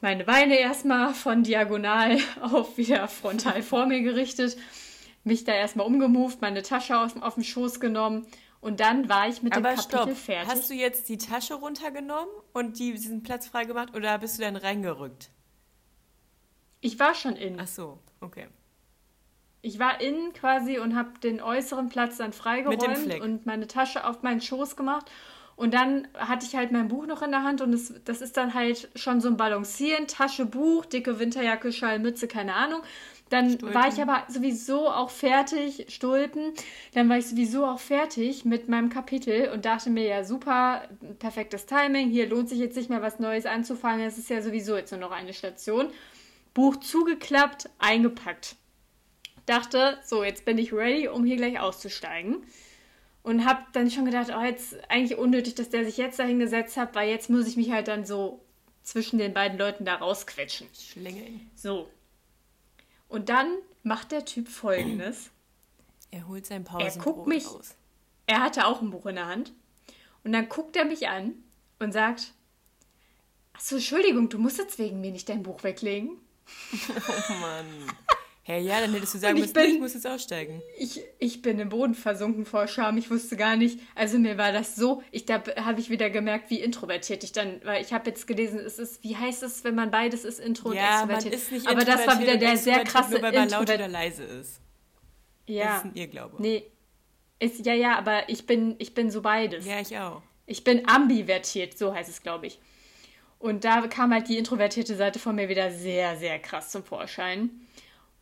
Meine Beine erstmal von diagonal auf wieder frontal vor mir gerichtet. Mich da erstmal umgemoved, meine Tasche aus, auf den Schoß genommen. Und dann war ich mit dem Aber Kapitel stopp, fertig. hast du jetzt die Tasche runtergenommen und die, diesen Platz freigemacht oder bist du dann reingerückt? ich war schon in. Ach so, okay. Ich war innen quasi und habe den äußeren Platz dann dem freigeräumt und meine Tasche auf meinen Schoß gemacht. Und dann hatte ich halt mein Buch noch in der Hand und es, das ist dann halt schon so ein Balancieren, Tasche, Buch, dicke Winterjacke, Schal, Mütze, keine Ahnung. Dann Stulpen. war ich aber sowieso auch fertig, Stulpen, dann war ich sowieso auch fertig mit meinem Kapitel und dachte mir, ja super, perfektes Timing, hier lohnt sich jetzt nicht mehr was Neues anzufangen, es ist ja sowieso jetzt nur noch eine Station. Buch zugeklappt, eingepackt dachte, so, jetzt bin ich ready, um hier gleich auszusteigen. Und habe dann schon gedacht, oh, jetzt eigentlich unnötig, dass der sich jetzt da hingesetzt hat, weil jetzt muss ich mich halt dann so zwischen den beiden Leuten da rausquetschen. Schlängeln. So. Und dann macht der Typ folgendes. Er holt sein guckt Pausenbrot mich- raus. Er hatte auch ein Buch in der Hand. Und dann guckt er mich an und sagt, Achso, Entschuldigung, du musst jetzt wegen mir nicht dein Buch weglegen. Oh Mann. Hey, ja, dann hättest du sagen ich müssen, nee, bin- ich muss jetzt aussteigen. Ich, ich bin im Boden versunken vor Scham. Ich wusste gar nicht. Also mir war das so. Ich da habe ich wieder gemerkt, wie introvertiert ich dann, weil ich habe jetzt gelesen, es ist, wie heißt es, wenn man beides ist, intro und Ja, man extrovertiert. ist nicht Aber das war wieder der sehr krasse nur weil man laut oder leise ist. Das Ja, ist ein Irrglaube. nee, ist ja ja, aber ich bin ich bin so beides. Ja, ich auch. Ich bin ambivertiert, so heißt es, glaube ich. Und da kam halt die introvertierte Seite von mir wieder sehr, sehr krass zum Vorschein.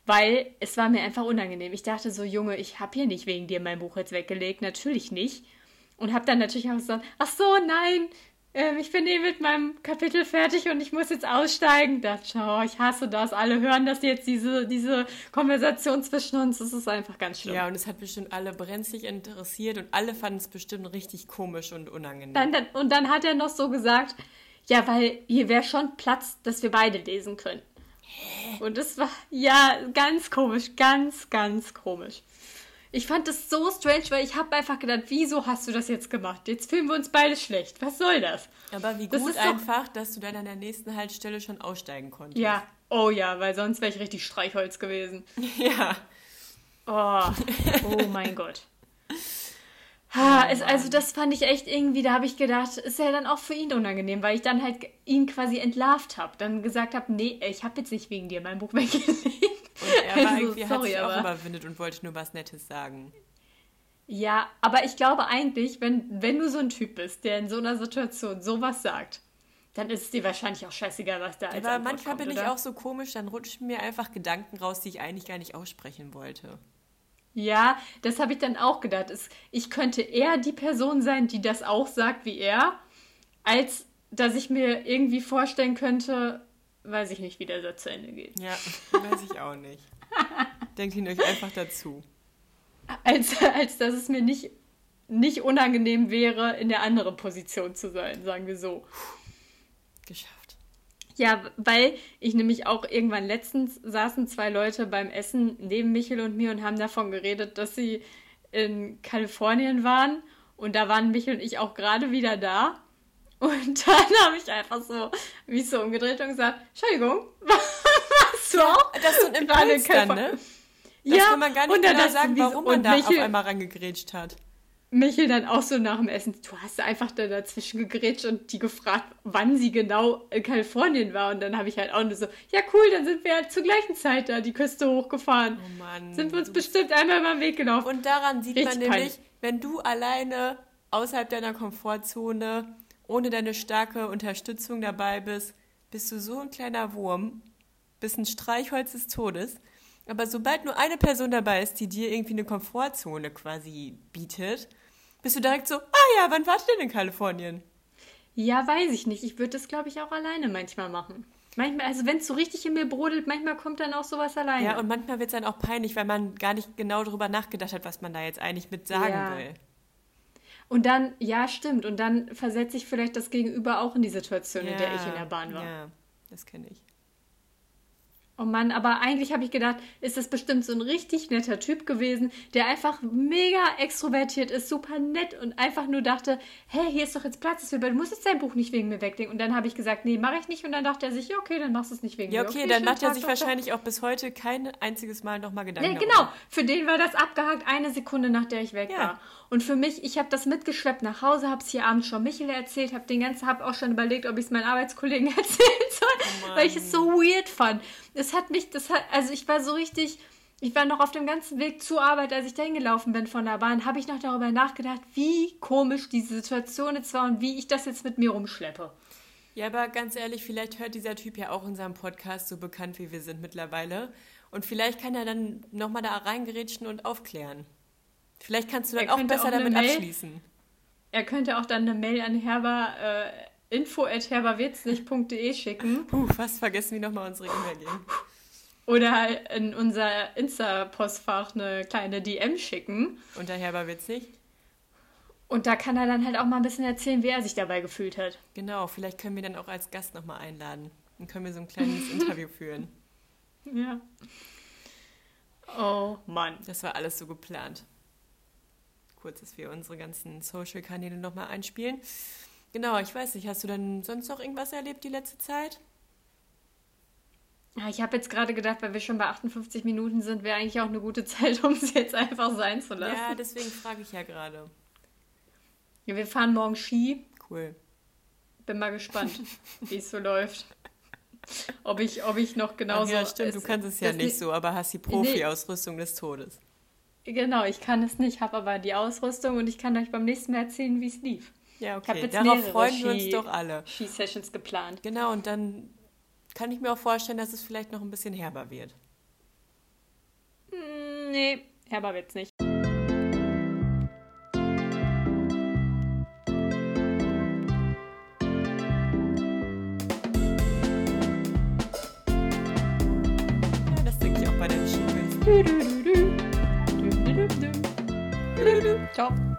Weil es war mir einfach unangenehm. Ich dachte so, Junge, ich habe hier nicht wegen dir mein Buch jetzt weggelegt. Natürlich nicht. Und habe dann natürlich auch gesagt, ach so, nein, ähm, ich bin eh mit meinem Kapitel fertig und ich muss jetzt aussteigen. Da, schau, ich hasse das. Alle hören das jetzt, diese, diese Konversation zwischen uns. Das ist einfach ganz schlimm. Ja, und es hat bestimmt alle brenzlig interessiert und alle fanden es bestimmt richtig komisch und unangenehm. Dann, dann, und dann hat er noch so gesagt, ja, weil hier wäre schon Platz, dass wir beide lesen können. Und das war, ja, ganz komisch, ganz, ganz komisch. Ich fand das so strange, weil ich habe einfach gedacht, wieso hast du das jetzt gemacht? Jetzt fühlen wir uns beide schlecht. Was soll das? Aber wie Das gut ist doch- einfach, dass du dann an der nächsten Haltestelle schon aussteigen konntest. Ja, oh ja, weil sonst wäre ich richtig Streichholz gewesen. Ja. Oh, oh mein Gott. Ha, es, also das fand ich echt irgendwie, da habe ich gedacht, ist ja dann auch für ihn unangenehm, weil ich dann halt ihn quasi entlarvt habe. Dann gesagt habe, nee, ich habe jetzt nicht wegen dir mein Buch weggelegt. Und er war Also, irgendwie, hat sorry, sich auch aber- überwindet und wollte nur was Nettes sagen. Ja, aber ich glaube eigentlich, wenn, wenn du so ein Typ bist, der in so einer Situation sowas sagt, dann ist es dir wahrscheinlich auch scheißegal, was da als Aber manchmal kommt, bin ich oder? auch so komisch, dann rutschen mir einfach Gedanken raus, die ich eigentlich gar nicht aussprechen wollte. Ja, das habe ich dann auch gedacht. Es, ich könnte eher die Person sein, die das auch sagt wie er, als dass ich mir irgendwie vorstellen könnte, weiß ich nicht, wie der Satz zu Ende geht. Ja, weiß ich auch nicht. Denkt ihn euch einfach dazu. Als, als dass es mir nicht, nicht unangenehm wäre, in der anderen Position zu sein, sagen wir so. Geschafft. Ja, weil ich nämlich auch irgendwann letztens saßen zwei Leute beim Essen neben Michel und mir und haben davon geredet, dass sie in Kalifornien waren. Und da waren Michel und ich auch gerade wieder da. Und dann habe ich einfach so mich so umgedreht und gesagt, Entschuldigung, warst du auch? Das ist so ein Impuls dann, ne? Das ja, kann man gar nicht und dann genau sagen, warum man da auf einmal rangegrätscht hat. Michel dann auch so nach dem Essen, du hast einfach da dazwischen gegrätscht und die gefragt, wann sie genau in Kalifornien war. Und dann habe ich halt auch nur so, ja cool, dann sind wir halt zur gleichen Zeit da die Küste hochgefahren. Oh Mann. sind wir uns bestimmt einmal über den Weg gelaufen. Und daran sieht Richtig man nämlich, peinlich. wenn du alleine außerhalb deiner Komfortzone, ohne deine starke Unterstützung dabei bist, bist du so ein kleiner Wurm, bist ein Streichholz des Todes. Aber sobald nur eine Person dabei ist, die dir irgendwie eine Komfortzone quasi bietet, bist du direkt so, ah ja, wann warst du denn in Kalifornien? Ja, weiß ich nicht. Ich würde das, glaube ich, auch alleine manchmal machen. Manchmal, also wenn es so richtig in mir brodelt, manchmal kommt dann auch sowas alleine. Ja, und manchmal wird es dann auch peinlich, weil man gar nicht genau darüber nachgedacht hat, was man da jetzt eigentlich mit sagen Ja. will. Und dann, ja, stimmt. Und dann versetze ich vielleicht das Gegenüber auch in die Situation, in der ich in der Bahn war. Ja, das kenne ich. Oh Mann, aber eigentlich habe ich gedacht, ist das bestimmt so ein richtig netter Typ gewesen, der einfach mega extrovertiert ist, super nett und einfach nur dachte, hey, hier ist doch jetzt Platz, du musst jetzt dein Buch nicht wegen mir weglegen. Und dann habe ich gesagt, nee, mache ich nicht. Und dann dachte er sich, ja, okay, dann machst du es nicht wegen Ja, mir. okay, schönen dann macht er sich wahrscheinlich auch bis heute kein einziges Mal nochmal Gedanken Nee, darüber. genau. Für den war das abgehakt eine Sekunde, nach der ich weg Ja. war. Und für mich, ich habe das mitgeschleppt nach Hause, habe es hier abends schon Michel erzählt, habe den ganzen, habe auch schon überlegt, ob ich es meinen Arbeitskollegen erzählen soll, Oh weil ich es so weird fand. Es hat mich, das hat, also ich war so richtig, ich war noch auf dem ganzen Weg zur Arbeit, als ich dahin gelaufen bin von der Bahn, habe ich noch darüber nachgedacht, wie komisch diese Situation jetzt war und wie ich das jetzt mit mir rumschleppe. Ja, aber ganz ehrlich, vielleicht hört dieser Typ ja auch unseren Podcast, so bekannt wie wir sind mittlerweile. Und vielleicht kann er dann nochmal da reingerätschen und aufklären. Vielleicht kannst du dann auch besser auch damit Mail- abschließen. Er könnte auch dann eine Mail an herber, äh, info.herberwitznig.de schicken. Puh, fast vergessen, wie nochmal unsere E-Mail ging. Oder in unser Insta-Postfach eine kleine DM schicken. War witzig. Und da kann er dann halt auch mal ein bisschen erzählen, wie er sich dabei gefühlt hat. Genau, vielleicht können wir dann auch als Gast nochmal einladen. Dann können wir so ein kleines Interview führen. Ja. Oh Mann. Das war alles so geplant. Kurz, dass wir unsere ganzen Social-Kanäle nochmal einspielen. Genau, ich weiß nicht, hast du denn sonst noch irgendwas erlebt die letzte Zeit? Ja, ich habe jetzt gerade gedacht, weil wir schon bei 58 Minuten sind, wäre eigentlich auch eine gute Zeit, um es jetzt einfach sein zu lassen. Ja, deswegen frage ich ja gerade. Ja, wir fahren morgen Ski. Cool. Bin mal gespannt, wie es so läuft. Ob ich, ob ich noch Ach genauso. ja, stimmt, du kannst es ja nicht so, aber hast die Profi-Ausrüstung des Todes. Genau, ich kann es nicht, habe aber die Ausrüstung und ich kann euch beim nächsten Mal erzählen, wie es lief. Ja, Ich habe okay. jetzt Darauf freuen wir uns Ski- doch alle. Ski-Sessions geplant. Genau, und dann kann ich mir auch vorstellen, dass es vielleicht noch ein bisschen herber wird. Mm, nee, herber wird's nicht. Ja, das denke ich auch bei den Skills. Ciao.